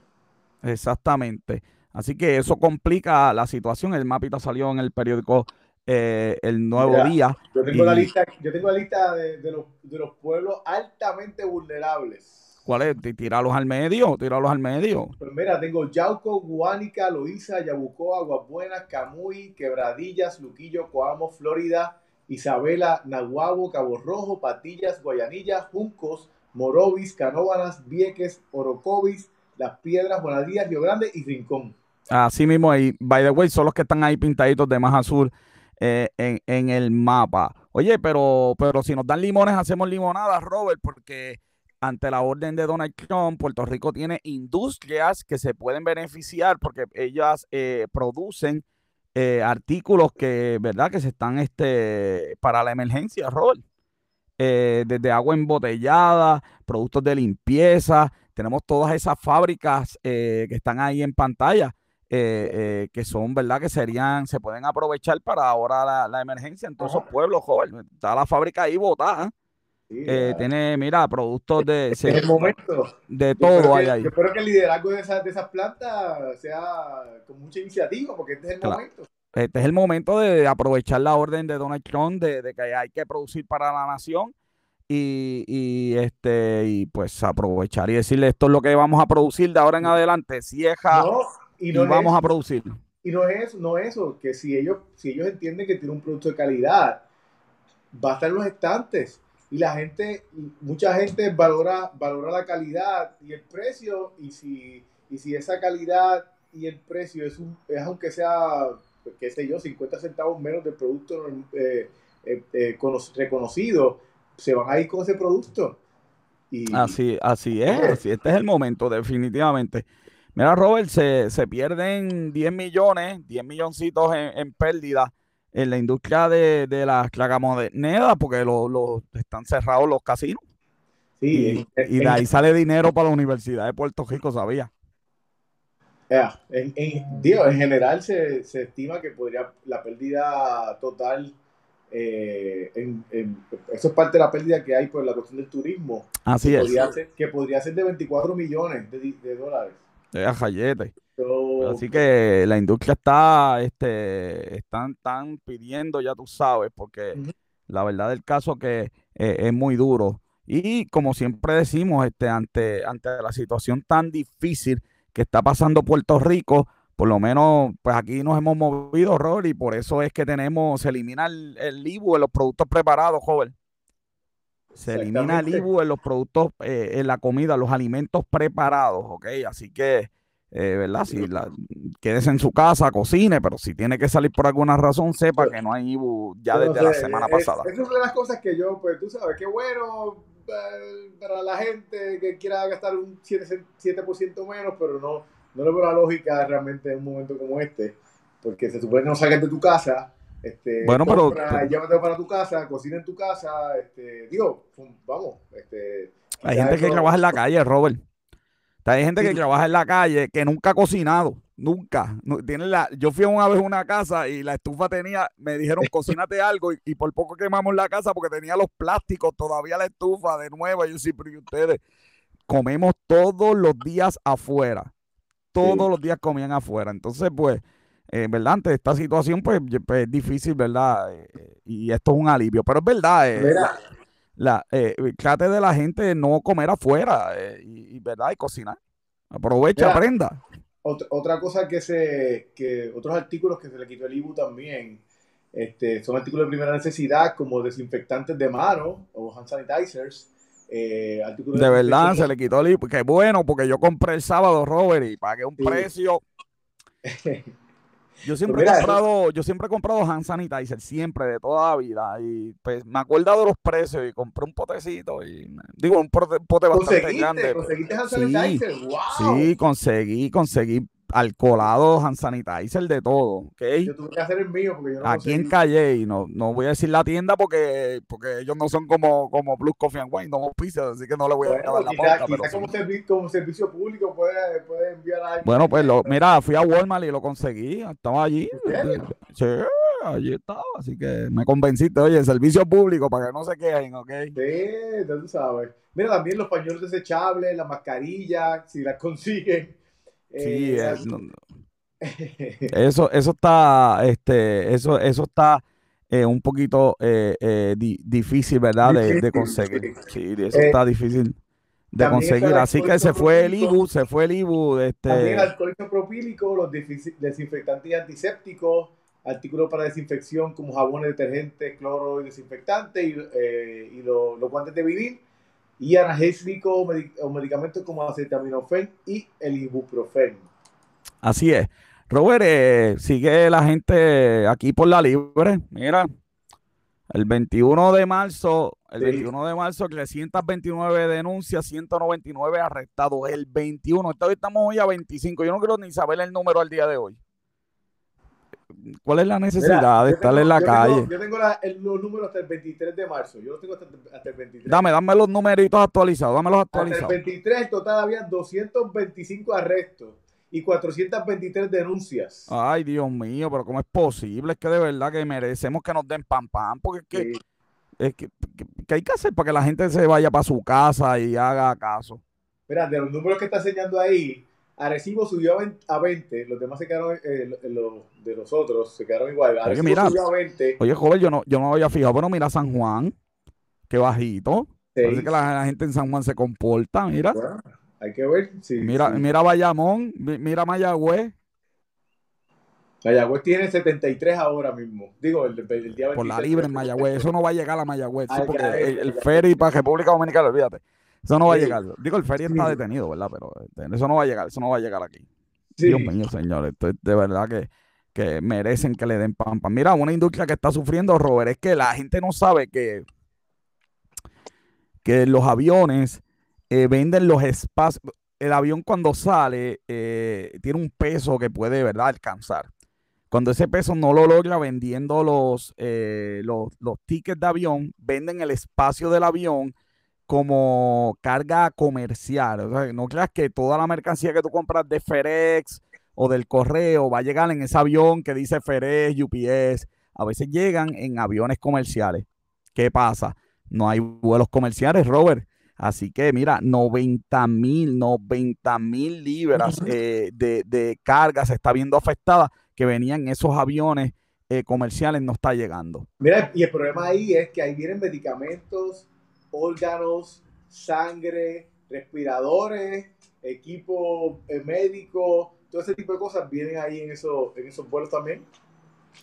Exactamente. Así que eso complica la situación. El mapita salió en el periódico eh, El Nuevo Día. Yo tengo la lista, yo tengo la lista de, los, de los pueblos altamente vulnerables. ¿Cuál es? Tirarlos al medio, tirarlos al medio. Pues mira, tengo Yauco, Guánica, Loíza, Yabucó, Aguas Buenas, Camuy, Quebradillas, Luquillo, Coamo, Florida, Isabela, Nahuabo, Cabo Rojo, Patillas, Guayanilla, Juncos, Morovis, Canóbanas, Vieques, Orocovis, Las Piedras, Bonadías, Río Grande y Rincón. Así mismo ahí, by the way, son los que están ahí pintaditos de más azul eh, en, en, el mapa. Oye, pero, pero si nos dan limones, hacemos limonadas, Robert, porque ante la orden de Donald Trump, Puerto Rico tiene industrias que se pueden beneficiar porque ellas eh, producen eh, artículos que, ¿verdad? Que se están este, para la emergencia, Robert. eh, desde agua embotellada, productos de limpieza, tenemos todas esas fábricas que están ahí en pantalla. que son, ¿verdad? Que serían, se pueden aprovechar para ahora la, emergencia en todos esos pueblos, joven. Está la fábrica ahí botada. Eh, tiene, mira, productos de. el momento. De todo hay ahí. Yo espero que el liderazgo de esas, de esas plantas sea con mucha iniciativa, porque este es el momento. Este es el momento de aprovechar la orden de Donald Trump de, que hay que producir para la nación y, este y pues aprovechar y decirle esto es lo que vamos a producir de ahora en adelante, cieja y, no vamos a producir. Y no es, no es eso, que si ellos, si ellos entienden que tiene un producto de calidad, va a estar en los estantes y la gente, mucha gente valora, valora la calidad y el precio y si, y si esa calidad y el precio es, un, es aunque sea, qué sé yo, 50 centavos menos del producto eh, eh, eh, reconocido, se van a ir con ese producto. Y, así, así es, así, este es el momento, definitivamente. Mira, Robert, se, se pierden 10 millones, 10 milloncitos en, en pérdida en la industria de, de las clagamonedas, porque lo, están cerrados los casinos. Sí, y, de ahí sale dinero para la Universidad de Puerto Rico, ¿sabía? en, en general se, estima que podría la pérdida total, eh, eso es parte de la pérdida que hay por la cuestión del turismo. Así que es. Podría ser, que podría ser de 24 millones de, dólares. Así que la industria está, este, están, están pidiendo, ya tú sabes, porque la verdad del caso que eh, es muy duro. Y como siempre decimos, este, ante, ante la situación tan difícil que está pasando Puerto Rico, por lo menos, pues aquí nos hemos movido, Rory, y por eso es que tenemos, se elimina el, el IBU en los productos preparados, joven. Se elimina el IBU en los productos, eh, en la comida, los alimentos preparados, ¿ok? Así que eh, ¿verdad? Si la, quédese en su casa, cocine, pero si tiene que salir por alguna razón, sepa que no hay IBU ya desde la semana pasada. Es, una de las cosas que yo, pues tú sabes, qué bueno eh, para la gente que quiera gastar un 7%, 7 menos, pero no, no le veo la lógica realmente en un momento como este, porque se supone que no salgas de tu casa. Este, bueno, pero llévate para tu casa, cocina en tu casa, este, digo, vamos, este, hay gente que trabaja en la calle, Robert. Hay gente que trabaja en la calle que nunca ha cocinado, nunca. tiene la, yo fui una vez a una casa y la estufa tenía, me dijeron, cocínate algo y, por poco quemamos la casa porque tenía los plásticos, todavía la estufa de nuevo. Yo sí, pero ustedes comemos todos los días afuera. Todos los días comían afuera. Entonces, pues, eh, ¿verdad? Ante esta situación, pues, pues es difícil, ¿verdad? Eh, y esto es un alivio. Pero es verdad, eh, la, eh, trate de la gente no comer afuera eh, y, ¿verdad? y cocinar. Aprovecha, aprenda. Otra, cosa que se, que otros artículos que se le quitó el IBU también, este, son artículos de primera necesidad como desinfectantes de mano o hand sanitizers. Eh, de, verdad, se le quitó el IBU. Que bueno, porque yo compré el sábado, Robert, y pagué un precio. Yo siempre he comprado, yo siempre he comprado hand sanitizer, siempre, de toda la vida. Y pues me acuerdo de los precios y compré un potecito y digo, un pote, bastante grande. ¿Conseguiste hand sanitizer? Sí, wow. sí, conseguí, conseguí alcoholado, hand sanitizer, de todo. ¿okay? Yo tuve que hacer el mío porque yo no Aquí en Calle, y no, no voy a decir la tienda porque, porque ellos no son como, como Blue Coffee and Wine, no pizzas, así que no le voy a dar la pauta. Pero como, servicio, como, servicio, público puede, puede enviar a alguien. Bueno, pues lo, mira, fui a Walmart y lo conseguí, estaba allí. Sí, allí estaba, así que me convenciste, oye, servicio público para que no se quejen, ¿ok? Sí, tú sabes. Mira, también los pañuelos desechables, las mascarillas, si las consiguen Sí, eh, eso, eso está, este, eso, eso está eh, un poquito eh, difícil, ¿verdad? De, conseguir. Sí, eso está difícil de conseguir. Así que se fue el IBU, se fue el IBU. Este... También alcohol propílico, los desinfectantes y antisépticos, artículos para desinfección como jabones, detergentes, cloro y desinfectantes y, los guantes de vinil y analgésico o medicamentos como acetaminofén y el ibuprofeno. Así es. Robert, eh, sigue la gente aquí por la libre. Mira, el 21 de marzo, el 21 de marzo, 329 denuncias, 199 arrestados. El 21, estamos hoy a 25. Yo no quiero ni saber el número al día de hoy. ¿Cuál es la necesidad de estar en la calle? yo tengo los números hasta el 23 de marzo. Yo los tengo hasta, el 23. Dame, dame los numeritos actualizados. Dame los actualizados. Hasta el 23 en total había 225 arrestos y 423 denuncias. Ay, Dios mío, pero ¿cómo es posible? Es que de verdad que merecemos que nos den pam pam, porque es que, es que, hay que hacer para que la gente se vaya para su casa y haga caso. Mira, de los números que está enseñando ahí, Arecibo subió a 20, los demás se quedaron, eh, de los otros se quedaron igual. Arecibo oye, subió a 20. Oye, joven, yo no, yo no había fijado, pero mira San Juan, qué bajito. Parece que la, gente en San Juan se comporta, mira. Hay que ver. si mira, mira Bayamón, mira Mayagüez. Mayagüez tiene 73 ahora mismo. Digo, el, el día Por la libre en Mayagüez. Eso no va a llegar a Mayagüez. porque el, ferry para República Dominicana, olvídate. Eso no va a llegar. Digo, el ferry está detenido, ¿verdad? Pero este, eso no va a llegar. Eso no va a llegar aquí. Dios mío, señores. de verdad que, que merecen que le den pan. Mira, una industria que está sufriendo, Robert, es que la gente no sabe que, que los aviones eh, venden los espacios. El avión cuando sale eh, tiene un peso que puede, ¿verdad?, alcanzar. Cuando ese peso no lo logra vendiendo los, eh, los, tickets de avión, venden el espacio del avión como carga comercial. no creas que toda la mercancía que tú compras de FedEx o del correo va a llegar en ese avión que dice FedEx, UPS. A veces llegan en aviones comerciales. ¿Qué pasa? No hay vuelos comerciales, Robert. Así que mira, 90 mil, 90 mil libras eh, de, carga se está viendo afectada que venían esos aviones eh, comerciales, no está llegando. Mira, y el problema ahí es que ahí vienen medicamentos, órganos, sangre, respiradores, equipo eh, médico, todo ese tipo de cosas vienen ahí en, eso, en esos vuelos también.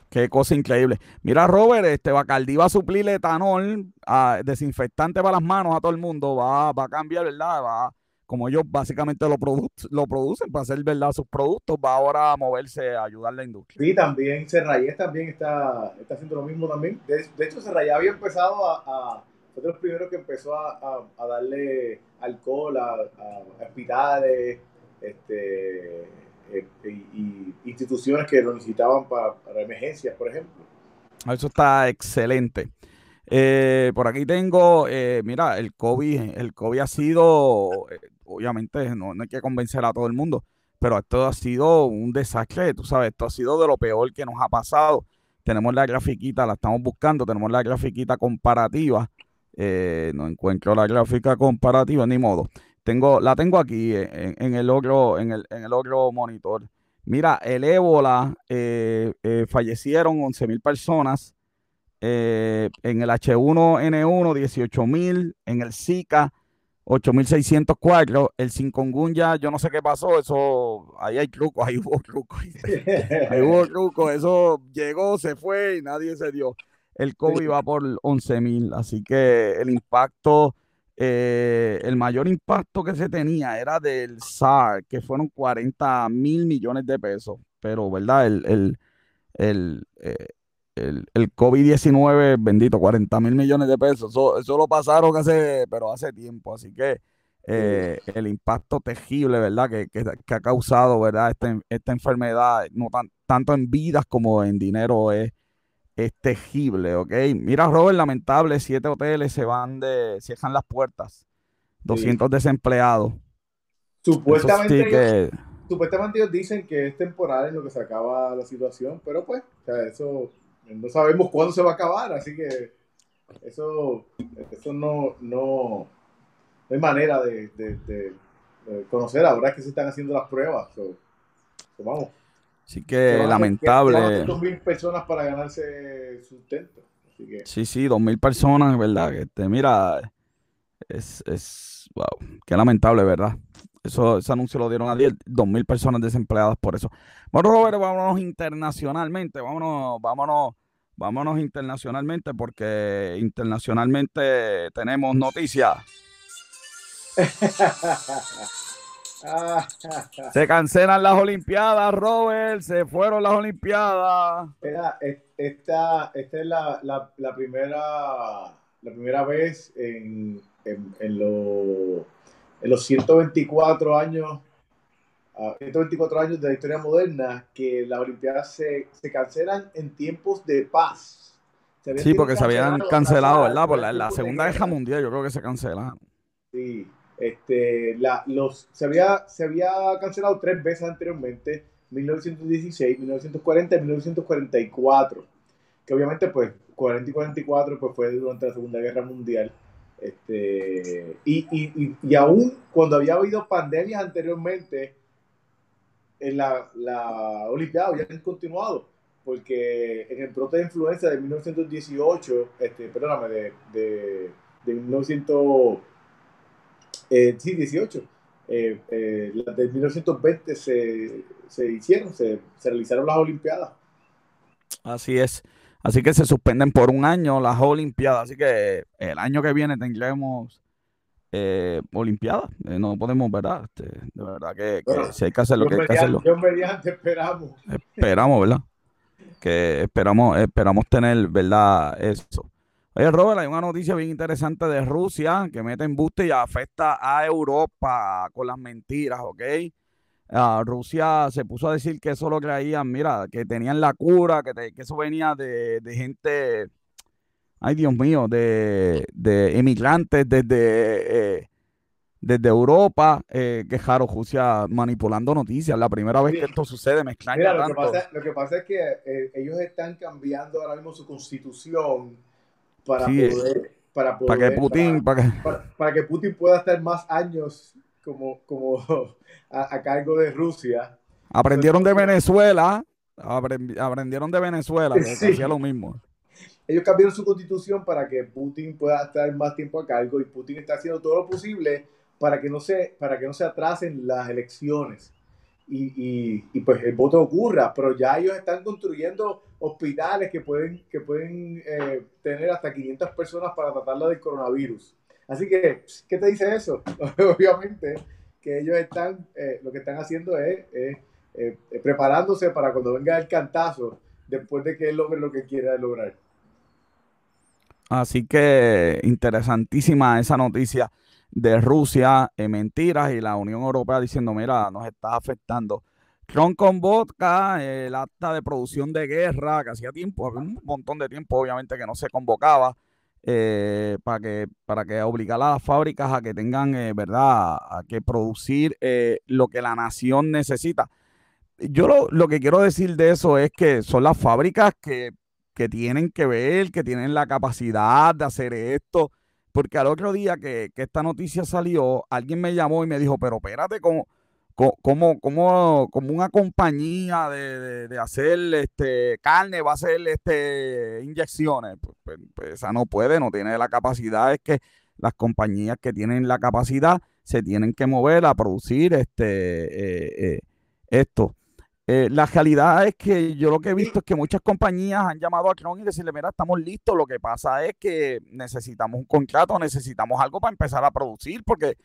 Qué cosa increíble. Mira, Robert, este Bacardi va a suplir etanol, a, desinfectante para las manos a todo el mundo. Va, a cambiar, ¿verdad? Va, como ellos básicamente lo, lo producen para hacer, ¿verdad? Sus productos, va ahora a moverse a ayudar a la industria. Sí, también Serrayés también está, está haciendo lo mismo también. De, hecho, Serrayés había empezado a, fue de los primeros que empezó a, darle alcohol a, a hospitales, este eh, y, instituciones que lo necesitaban para, emergencias, por ejemplo. Eso está excelente. Eh, por aquí tengo, eh, mira, el COVID, el COVID ha sido, obviamente no, hay que convencer a todo el mundo, pero esto ha sido un desastre, tú sabes, esto ha sido de lo peor que nos ha pasado. Tenemos la grafiquita, la estamos buscando, tenemos la grafiquita comparativa. No encuentro la gráfica comparativa, ni modo. Tengo, la tengo aquí en, el otro, en el, en el otro monitor. Mira, el ébola eh, eh, fallecieron 11 mil personas. Eh, en el H1N1, 18 mil. En el Zika, 8.604. El Cincongunya, yo no sé qué pasó. Eso, ahí hay trucos, ahí hubo trucos. ahí hubo trucos. Eso llegó, se fue y nadie se dio. El COVID va por 11 mil. Así que el impacto eh, el mayor impacto que se tenía era del SAR, que fueron 40 mil millones de pesos. Pero, ¿verdad? El, el, el, eh, el, COVID-19, bendito, 40 mil millones de pesos. Eso, lo pasaron hace, pero hace tiempo. Así que eh, el impacto tejible, ¿verdad? Que, que, ha causado, ¿verdad? Esta, esta enfermedad, no tan, tanto en vidas como en dinero, es es tejible, ¿ok? Mira, Robert, lamentable, siete hoteles se van de, cierran las puertas, 200 desempleados. Supuestamente, ellos, supuestamente ellos dicen que es temporal en lo que se acaba la situación, pero pues, o sea, eso no sabemos cuándo se va a acabar, así que eso, eso no, no, hay manera de, conocer ahora que se están haciendo las pruebas. vamos. Así que lamentable. Dos mil personas para ganarse sustento. Así que... Sí, sí, dos mil personas, ¿verdad? Que te, mira, es, es, wow, qué lamentable, ¿verdad? Eso, ese anuncio lo dieron a dos mil personas desempleadas por eso. Bueno, Robert, vámonos internacionalmente, vámonos, vámonos, vámonos internacionalmente, porque internacionalmente tenemos noticias. se cancelan las Olimpiadas, Robert. Se fueron las Olimpiadas. esta, esta es la, la, primera, la primera vez en, en, en, en los 124 años 124 años de la historia moderna, que las Olimpiadas se, se cancelan en tiempos de paz. Sí, porque se habían cancelado, ¿verdad? Por la, Segunda Guerra Mundial, yo creo que se cancelaron. Sí, este, la, los, se, había, se había cancelado tres veces anteriormente, 1916, 1940 y 1944, que obviamente pues 40 y 44 pues fue durante la Segunda Guerra Mundial. Este, y, y, y, aún cuando había habido pandemias anteriormente, en la, la Olimpiada habían continuado, porque en el brote de influenza de 1918, este, perdóname, de, de, de 1900, eh, sí, 18, eh, eh, de 1920 se, se hicieron, se, se realizaron las Olimpiadas. Así es. Así que se suspenden por un año las Olimpiadas. Así que el año que viene tendremos eh, Olimpiadas. Eh, no podemos, ¿verdad? Este, de verdad que, si hay que hacerlo, que hay que hacerlo. Mediante esperamos. Esperamos, ¿verdad? Que esperamos, esperamos tener, ¿verdad? Eso. Oye, Robert, hay una noticia bien interesante de Rusia que mete embuste y afecta a Europa con las mentiras, ¿ok? Uh, Rusia se puso a decir que eso lo creían, mira, que tenían la cura, que, que eso venía de, de, gente, ay Dios mío, de, de emigrantes desde, eh, desde Europa, eh, que Jaro Rusia manipulando noticias. La primera vez que esto sucede me extraña mira, lo Que pasa, lo que pasa es que eh, ellos están cambiando ahora mismo su constitución para poder... Para, poder, para que Putin para, para que Putin pueda estar más años como, como a, cargo de Rusia. Aprendieron de Venezuela, aprendieron de Venezuela, que hacía lo mismo. Ellos cambiaron su constitución para que Putin pueda estar más tiempo a cargo y Putin está haciendo todo lo posible para que no se, para que no se atrasen las elecciones y, y, pues el voto ocurra, pero ya ellos están construyendo hospitales que pueden, que pueden eh, tener hasta 500 personas para tratarla del coronavirus. Así que, ¿qué te dice eso? Obviamente que ellos están, eh, lo que están haciendo es, eh, preparándose para cuando venga el cantazo, después de que él logre lo que quiera lograr. Así que interesantísima esa noticia de Rusia, en mentiras, y la Unión Europea diciendo, mira, nos está afectando. Trump convoca el acta de producción de guerra, que hacía tiempo, un montón de tiempo, obviamente, que no se convocaba. Eh, para que para que obligar a las fábricas a que tengan, eh, ¿verdad?, a que producir eh, lo que la nación necesita. Yo lo, lo, que quiero decir de eso es que son las fábricas que, que, tienen que ver, que tienen la capacidad de hacer esto, porque al otro día que, que esta noticia salió, alguien me llamó y me dijo, pero espérate, ¿cómo, como, como, como una compañía de, de, hacer este, carne va a hacer este, inyecciones. Pues, pues, pues, esa no puede, no tiene la capacidad. Es que las compañías que tienen la capacidad se tienen que mover a producir este, eh, eh, esto. Eh, la realidad es que yo lo que he visto es que muchas compañías han llamado a Cron y decirle, mira, estamos listos. Lo que pasa es que necesitamos un contrato, necesitamos algo para empezar a producir, porque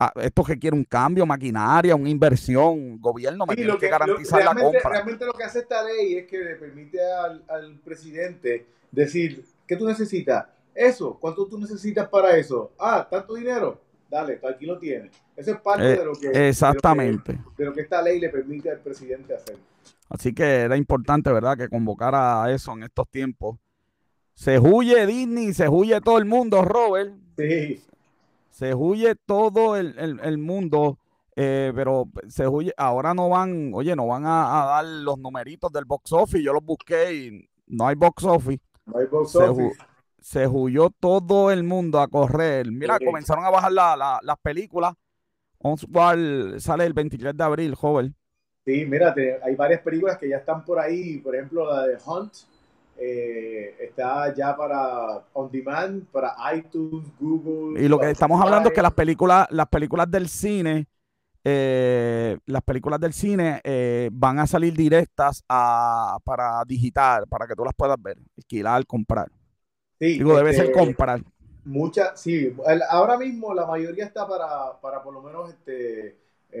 Ah, esto requiere un cambio, maquinaria, una inversión, gobierno me tiene que, garantizar la compra. Realmente lo que hace esta ley es que le permite al, presidente decir, ¿qué tú necesitas? Eso, ¿cuánto tú necesitas para eso? Ah, tanto dinero, dale, aquí lo tienes. Eso es parte eh, de lo que... Exactamente. De lo, que, esta ley le permite al presidente hacer. Así que era importante, ¿verdad?, que convocara eso en estos tiempos. Se huye Disney, se huye todo el mundo, Robert. Sí se huye todo el, mundo, eh, pero se huye, ahora no van, oye, no van a, dar los numeritos del box office, yo los busqué y no hay box office. No hay box se, office. se huyó todo el mundo a correr. Mira, comenzaron a bajar las películas. Oswald sale el 23 de abril, joven. Sí, mira, hay varias películas que ya están por ahí, por ejemplo la de Hunt, eh, está ya para on demand, para iTunes, Google. Y lo que estamos hablando es que las películas, las películas del cine, eh, las películas del cine eh, van a salir directas a, para digital, para que tú las puedas ver, alquilar, comprar. Sí, Digo, debe ser este, comprar. Muchas, sí. ahora mismo la mayoría está para, para por lo menos este,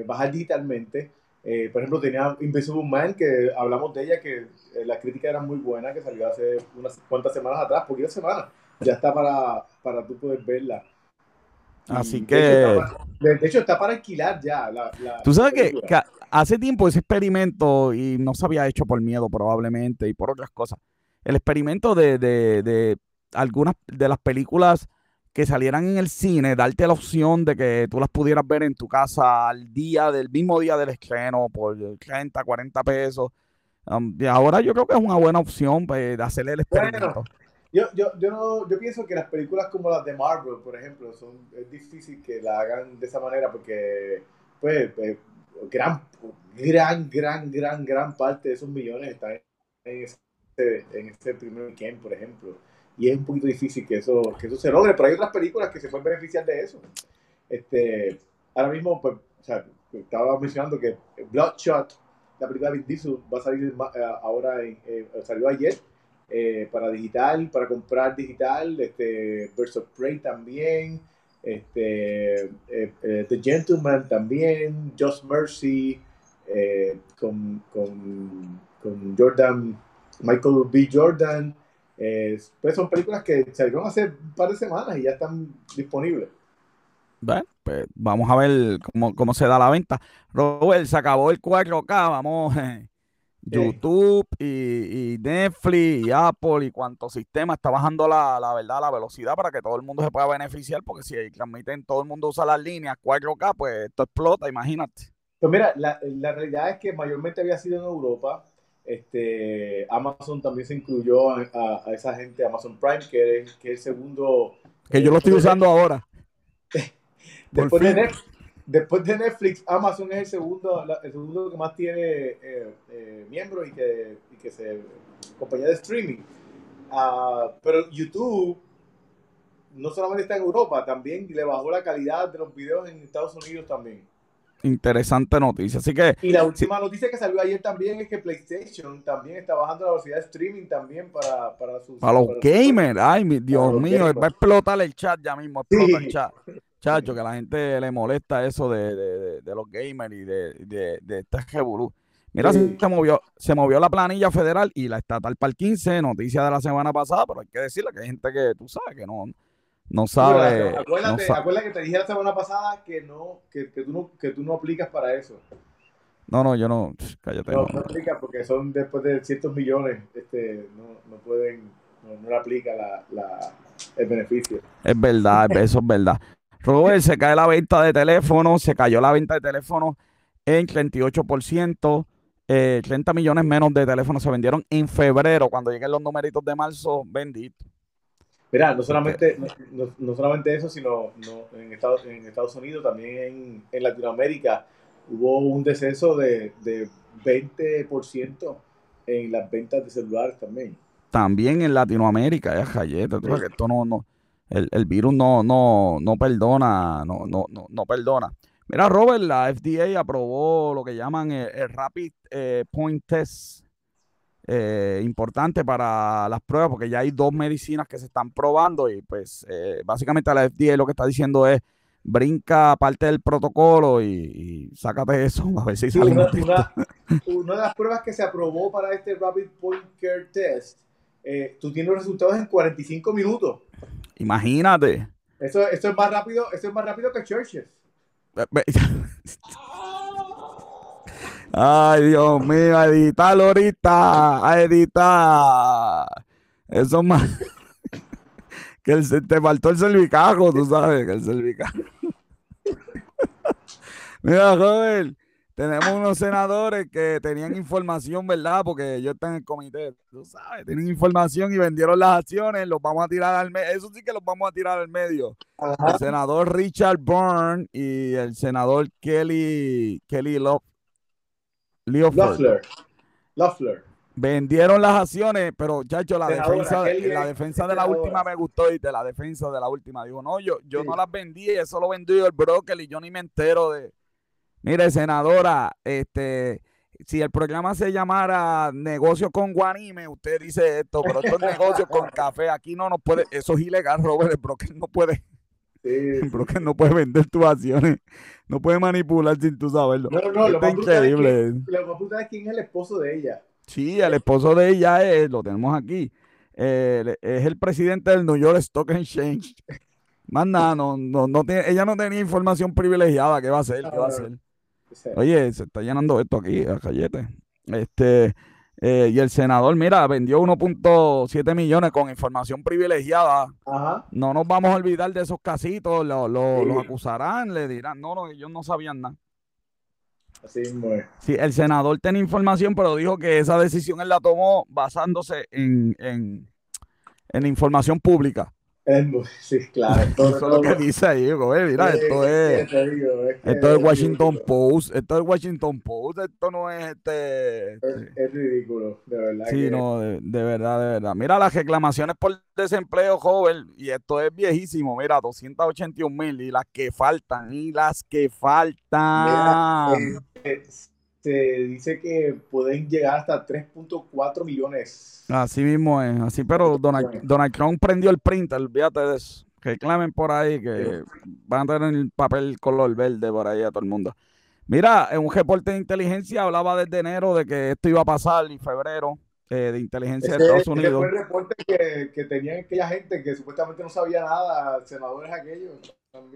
bajar digitalmente. Eh, por ejemplo, tenía Invisible Man, que hablamos de ella, que eh, la crítica era muy buena, que salió hace unas cuantas semanas atrás, poquitas semanas. Ya está para, para tú poder verla. Así que... De hecho, está para, alquilar ya. Tú sabes que, hace tiempo ese experimento, y no se había hecho por miedo probablemente y por otras cosas, el experimento de, de, de algunas de las películas que salieran en el cine, darte la opción de que tú las pudieras ver en tu casa al día del mismo día del estreno por 30, 40 pesos. Um, y ahora yo creo que es una buena opción pues, de hacerle el experimento. yo, yo, yo, no, yo pienso que las películas como las de Marvel, por ejemplo, son, es difícil que la hagan de esa manera porque, pues, pues gran, gran, gran, gran, gran parte de esos millones están en ese, en ese primer weekend, por ejemplo y es un poquito difícil que eso, que eso se logre, pero hay otras películas que se pueden beneficiar de eso. Este, ahora mismo, pues, o sea, estaba mencionando que Bloodshot, la película de Vin va a salir eh, ahora, eh, salió ayer, eh, para digital, para comprar digital, este, Birds of Prey también, este, The Gentleman también, Just Mercy, con, con Jordan, Michael B. Jordan, pues son películas que salieron hace un par de semanas y ya están disponibles. Bueno, pues vamos a ver cómo, se da la venta. Robert, se acabó el 4K, vamos. Eh, YouTube y, Netflix y Apple y cuántos sistemas está bajando la, verdad, la velocidad para que todo el mundo se pueda beneficiar, porque si transmiten, todo el mundo usa las líneas 4K, pues esto explota, imagínate. Pues mira, la, la realidad es que mayormente había sido en Europa, este, Amazon también se incluyó a, esa gente, Amazon Prime, que es, que el segundo. Que yo lo estoy usando ahora. después, de Netflix, Amazon es el segundo, el segundo que más tiene eh, eh, miembros y que, y que se. compañía de streaming. Ah, pero YouTube no solamente está en Europa, también le bajó la calidad de los videos en Estados Unidos también interesante noticia. Así que. Y la última noticia que salió ayer también es que PlayStation también está bajando la velocidad de streaming también para, para sus. Para los gamers. Ay, mi Dios mío, va a explotar el chat ya mismo. Explota el chat. Chacho, que a la gente le molesta eso de, de, de, los gamers y de, de, este revolú. Mira, se, movió, se movió la planilla federal y la estatal para el 15, noticia de la semana pasada, pero hay que decirle que hay gente que tú sabes que no, no sabe. acuérdate, que te dije la semana pasada que no, que, que, tú no, que tú no aplicas para eso. No, no, yo no. Cállate. No, no, aplicas porque son después de cientos millones, este, no, no pueden, no, no le aplica la, la, el beneficio. Es verdad, eso es verdad. Robert, se cae la venta de teléfonos, se cayó la venta de teléfonos en 38%. Eh, 30 millones menos de teléfonos se vendieron en febrero, cuando lleguen los numeritos de marzo, bendito. Mira, no solamente, no, solamente eso, sino en, Estados, en Estados Unidos, también en, Latinoamérica, hubo un descenso de, de 20% en las ventas de celulares también. También en Latinoamérica, es galleta, que esto no, no, el, el, virus no, no, no perdona, no, no, no, no perdona. Mira, Robert, la FDA aprobó lo que llaman el, Rapid eh, Point Test eh, importante para las pruebas, porque ya hay dos medicinas que se están probando y pues eh, básicamente la FDA lo que está diciendo es brinca parte del protocolo y, sácate eso, a ver si sale una, una, de las pruebas que se aprobó para este Rapid Point Care Test, eh, tú tienes los resultados en 45 minutos. Imagínate. Eso, eso es más rápido, eso es más rápido que Churches. Ay, Dios mío, a editar ahorita, a editar. Eso más. que el, te faltó el cervicajo, tú sabes, que el cervicajo. Mira, joven, tenemos unos senadores que tenían información, ¿verdad? Porque ellos están en el comité, tú sabes, tienen información y vendieron las acciones, los vamos a tirar al medio. Eso sí que los vamos a tirar al medio. El senador Richard Byrne y el senador Kelly, Kelly Love Loeffler. Vendieron las acciones, pero chacho, la defensa, la defensa de la última me gustó y de la defensa de la última dijo, no, yo, yo no las vendí, eso lo vendió el broker y yo ni me entero de. Mire, senadora, este, si el programa se llamara Negocio con Guanime, usted dice esto, pero esto es negocio con café, aquí no nos puede, eso es ilegal, Robert, el broker no puede. Sí, broker no puede vender tus acciones no puede manipular sin tú saberlo. No, no, lo más increíble. lo más es quién es el esposo de ella. Sí, el esposo de ella es, lo tenemos aquí. Eh, es el presidente del New York Stock Exchange. Más nada, no, no, no tiene, ella no tenía información privilegiada. ¿Qué va a hacer? ¿Qué va a hacer? Oye, se está llenando esto aquí, a callete. Este, eh, y el senador, mira, vendió 1.7 millones con información privilegiada. No nos vamos a olvidar de esos casitos, lo, los acusarán, le dirán, no, no, ellos no sabían nada. Así es. Sí, el senador tiene información, pero dijo que esa decisión él la tomó basándose en, en, en información pública. Sí, claro. Eso es lo que dice ahí, güey. Mira, esto es. Esto es Washington Post. Esto es Washington Post. Esto no es este. Es, ridículo, de verdad. Sí, no, de, verdad, de verdad. Mira las reclamaciones por desempleo, joven. Y esto es viejísimo. Mira, 281 mil. Y las que faltan. Y las que faltan. Mira, eh, se dice que pueden llegar hasta 3.4 millones. Así mismo es, así, pero Donald, Donald Trump prendió el printer, olvídate de eso. Que clamen por ahí que van a tener el papel color verde por ahí a todo el mundo. Mira, en un reporte de inteligencia hablaba desde enero de que esto iba a pasar en febrero eh, de inteligencia de Estados Unidos. fue el reporte que, que tenían aquella gente que supuestamente no sabía nada, senadores aquellos.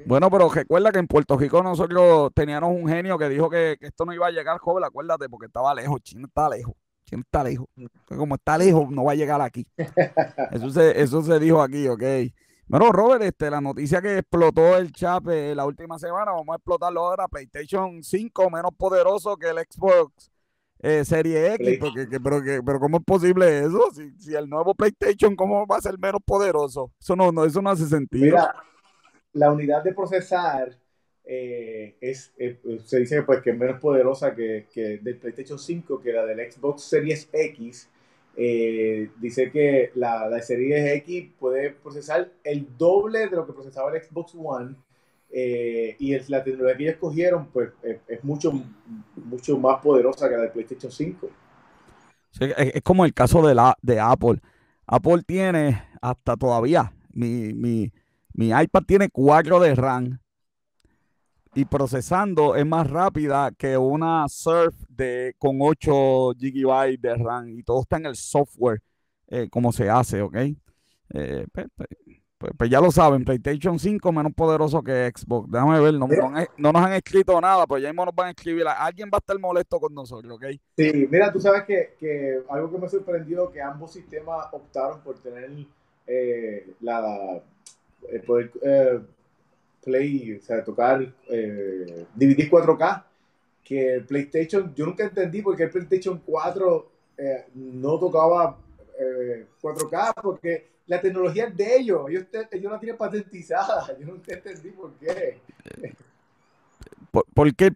Bueno, pero recuerda que en Puerto Rico nosotros teníamos un genio que dijo que, esto no iba a llegar, joven, acuérdate, porque estaba lejos, China está lejos, China está lejos. Como está lejos, no va a llegar aquí. Eso se, eso se dijo aquí, ok. Bueno, Robert, este, la noticia que explotó el chat la última semana, vamos a explotarlo ahora, PlayStation 5 menos poderoso que el Xbox eh, Serie X, porque, pero, que, pero ¿cómo es posible eso? Si, si, el nuevo PlayStation, ¿cómo va a ser menos poderoso? Eso no, no, eso no hace sentido la unidad de procesar eh, es, eh, se dice pues, que es menos poderosa que, que, del PlayStation 5, que la del Xbox Series X. Eh, dice que la, la Series X puede procesar el doble de lo que procesaba el Xbox One. Y la tecnología que escogieron pues, es, mucho, mucho más poderosa que la del PlayStation 5. es, como el caso de, la, de Apple. Apple tiene hasta todavía mi, mi, mi iPad tiene 4 de RAM y procesando es más rápida que una Surf de, con 8 GB de RAM y todo está en el software, eh, como se hace, ¿ok? Eh, pues, pues, ya lo saben, PlayStation 5 menos poderoso que Xbox. Déjame ver, no, nos han escrito nada, pues ya mismo nos van a escribir. Alguien va a estar molesto con nosotros, ¿ok? Sí, mira, tú sabes que, que algo que me sorprendió que ambos sistemas optaron por tener eh, la eh, poder eh, play, o sea, tocar eh, DVD 4K, que PlayStation, yo nunca entendí por qué el PlayStation 4 eh, no tocaba 4K, porque la tecnología es de ellos, ellos, ellos la tienen patentizada, yo nunca entendí por qué. ¿Por, qué?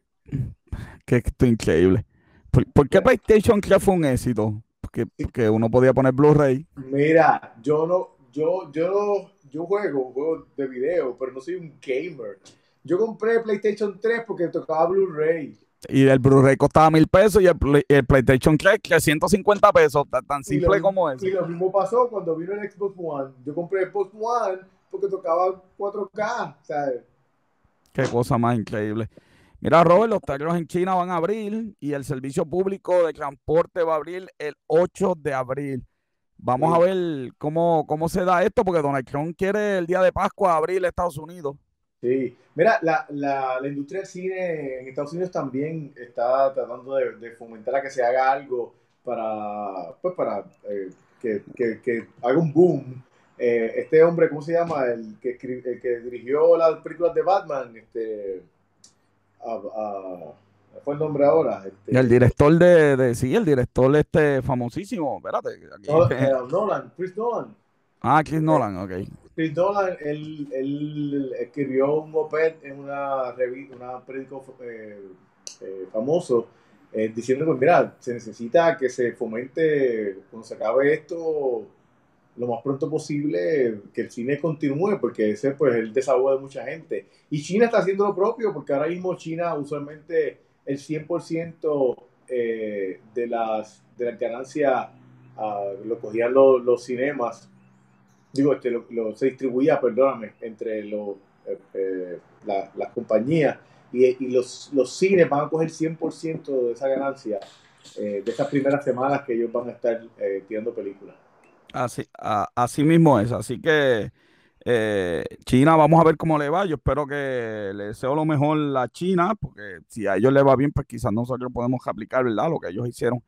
Que esto es increíble. ¿Por, qué PlayStation 3 fue un éxito? Porque, porque uno podía poner Blu-ray. Mira, yo no, yo, yo yo juego juegos de video, pero no soy un gamer. Yo compré PlayStation 3 porque tocaba Blu-ray. Y el Blu-ray costaba mil pesos y el, PlayStation 3 350 pesos, tan, simple como es. Y lo mismo pasó cuando vino el Xbox One. Yo compré el Xbox One porque tocaba 4K, ¿sabes? Qué cosa más increíble. Mira, Robert, los talleres en China van a abrir y el servicio público de transporte va a abrir el 8 de abril. Vamos a ver cómo, cómo se da esto, porque Donald Trump quiere el día de Pascua abrir Estados Unidos. Sí, mira, la, la, la, industria del cine en Estados Unidos también está tratando de, fomentar a que se haga algo para, pues para eh, que, que, que, haga un boom. Eh, este hombre, ¿cómo se llama? El que, el que dirigió las películas de Batman, este, fue el nombre ahora. Este, el director de, de, sí, el director este famosísimo, espérate. Aquí, eh, Nolan, Chris Nolan. Ah, Chris Nolan, ok. Chris Nolan, él, escribió un oped en una revista, una periódico eh, eh, famoso, diciendo que, mira, se necesita que se fomente, cuando se acabe esto, lo más pronto posible, que el cine continúe, porque ese pues, es el desahogo de mucha gente. Y China está haciendo lo propio, porque ahora mismo China usualmente el 100% eh, de, las, de la ganancia ah, lo cogían los, cinemas, digo, este, lo, se distribuía, perdóname, entre los, eh, eh, las compañías y, los, los, cines van a coger 100% de esa ganancia de esas primeras semanas que ellos van a estar tirando películas. Así, así mismo es, así que Eh, China, vamos a ver cómo le va. Yo espero que le deseo lo mejor a China, porque si a ellos le va bien, pues quizás nosotros podemos aplicar, ¿verdad? Lo que ellos hicieron.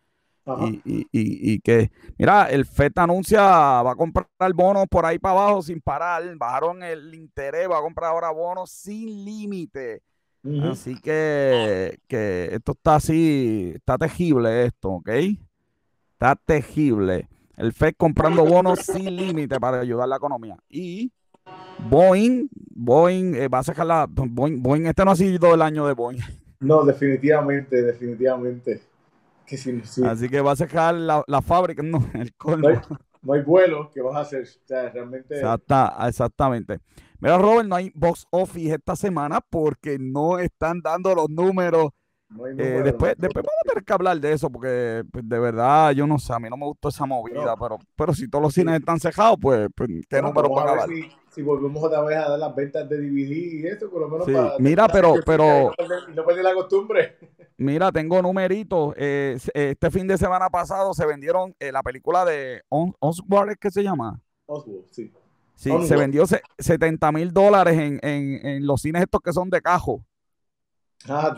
Y, y, que, mira, el FED anuncia, va a comprar bonos por ahí para abajo sin parar, bajaron el interés, va a comprar ahora bonos sin límite. Así que, que esto está así, está tejible esto, ¿ok? Está tejible. El FED comprando bonos sin límite para ayudar a la economía. Y Boeing, Boeing eh, va a sacar la. Boeing, Boeing, este no ha sido el año de Boeing. No, definitivamente, definitivamente. Que Así que va a sacar la, la fábrica, no, el colmo. No hay, vuelo que vas a hacer. O sea, realmente. exactamente. Mira, Robert, no hay box office esta semana porque no están dando los números eh, después, después vamos a tener que hablar de eso, porque pues, de verdad, yo no sé, a mí no me gustó esa movida, pero, pero si todos los cines están cejados, pues, pues ¿qué número van a, dar? Si, volvemos otra vez a dar las ventas de DVD y eso, por lo menos para, Mira, pero, pero... No perder la costumbre. Mira, tengo numeritos. Eh, este fin de semana pasado se vendieron eh, la película de Oswald, ¿qué se llama? Oswald, sí. Sí, se vendió 70 mil dólares en, en, en los cines estos que son de cajo. Ah,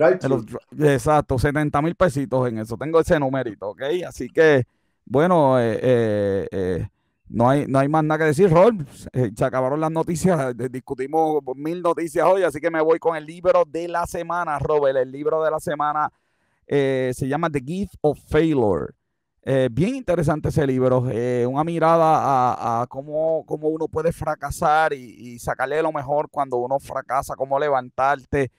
Exacto, 70 mil pesitos en eso. Tengo ese numerito, ¿ok? Así que, bueno, eh, eh, eh, no, hay, no hay más nada que decir, Rol. se acabaron las noticias, discutimos mil noticias hoy, así que me voy con el libro de la semana, Robert. El libro de la semana se llama The Gift of Failure. bien interesante ese libro, una mirada a, cómo, cómo, uno puede fracasar y sacarle lo mejor cuando uno fracasa, cómo levantarte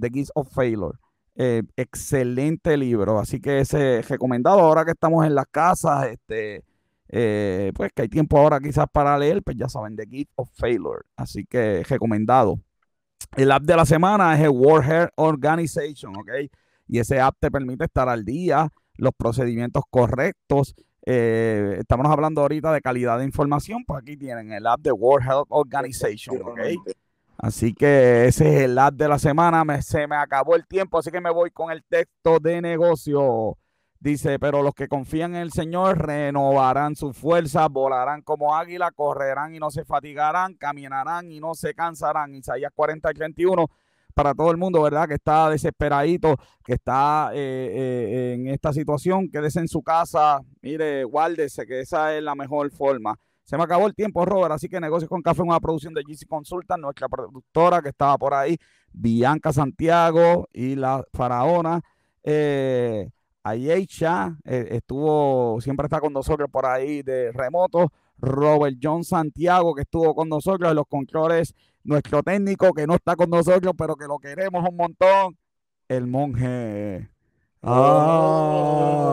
The Gifts of Failure. Eh, excelente libro, así que ese recomendado ahora que estamos en las casas, este, eh, pues que hay tiempo ahora quizás para leer, pues ya saben, The Gift of Failure, así que recomendado. El app de la semana es el World Health Organization, ¿ok? Y ese app te permite estar al día, los procedimientos correctos. Eh, estamos hablando ahorita de calidad de información, pues aquí tienen el app de World Health Organization, ¿ok? Así que ese es el ad de la semana. Me, se me acabó el tiempo, así que me voy con el texto de negocio. Dice, pero los que confían en el Señor renovarán su fuerza, volarán como águila, correrán y no se fatigarán, caminarán y no se cansarán. Isaías 40 y 31 para todo el mundo, ¿verdad? Que está desesperadito, que está eh, eh, en esta situación, quédese en su casa, mire, guárdese, que esa es la mejor forma. Se me acabó el tiempo, Robert, así que Negocios con Café, una producción de GC Consultant, nuestra productora que estaba por ahí, Bianca Santiago y la faraona. Eh, Ayecha eh, estuvo, siempre está con nosotros por ahí de remoto. Robert John Santiago, que estuvo con nosotros en los controles, nuestro técnico que no está con nosotros, pero que lo queremos un montón, el monje. Ah.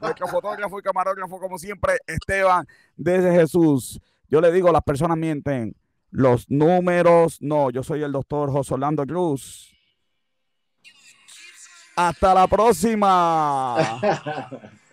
Nuestro fotógrafo y camarógrafo, como siempre, Esteban, desde Jesús. Yo le digo, las personas mienten. Los números, no. Yo soy el doctor José Orlando Cruz. Hasta la próxima.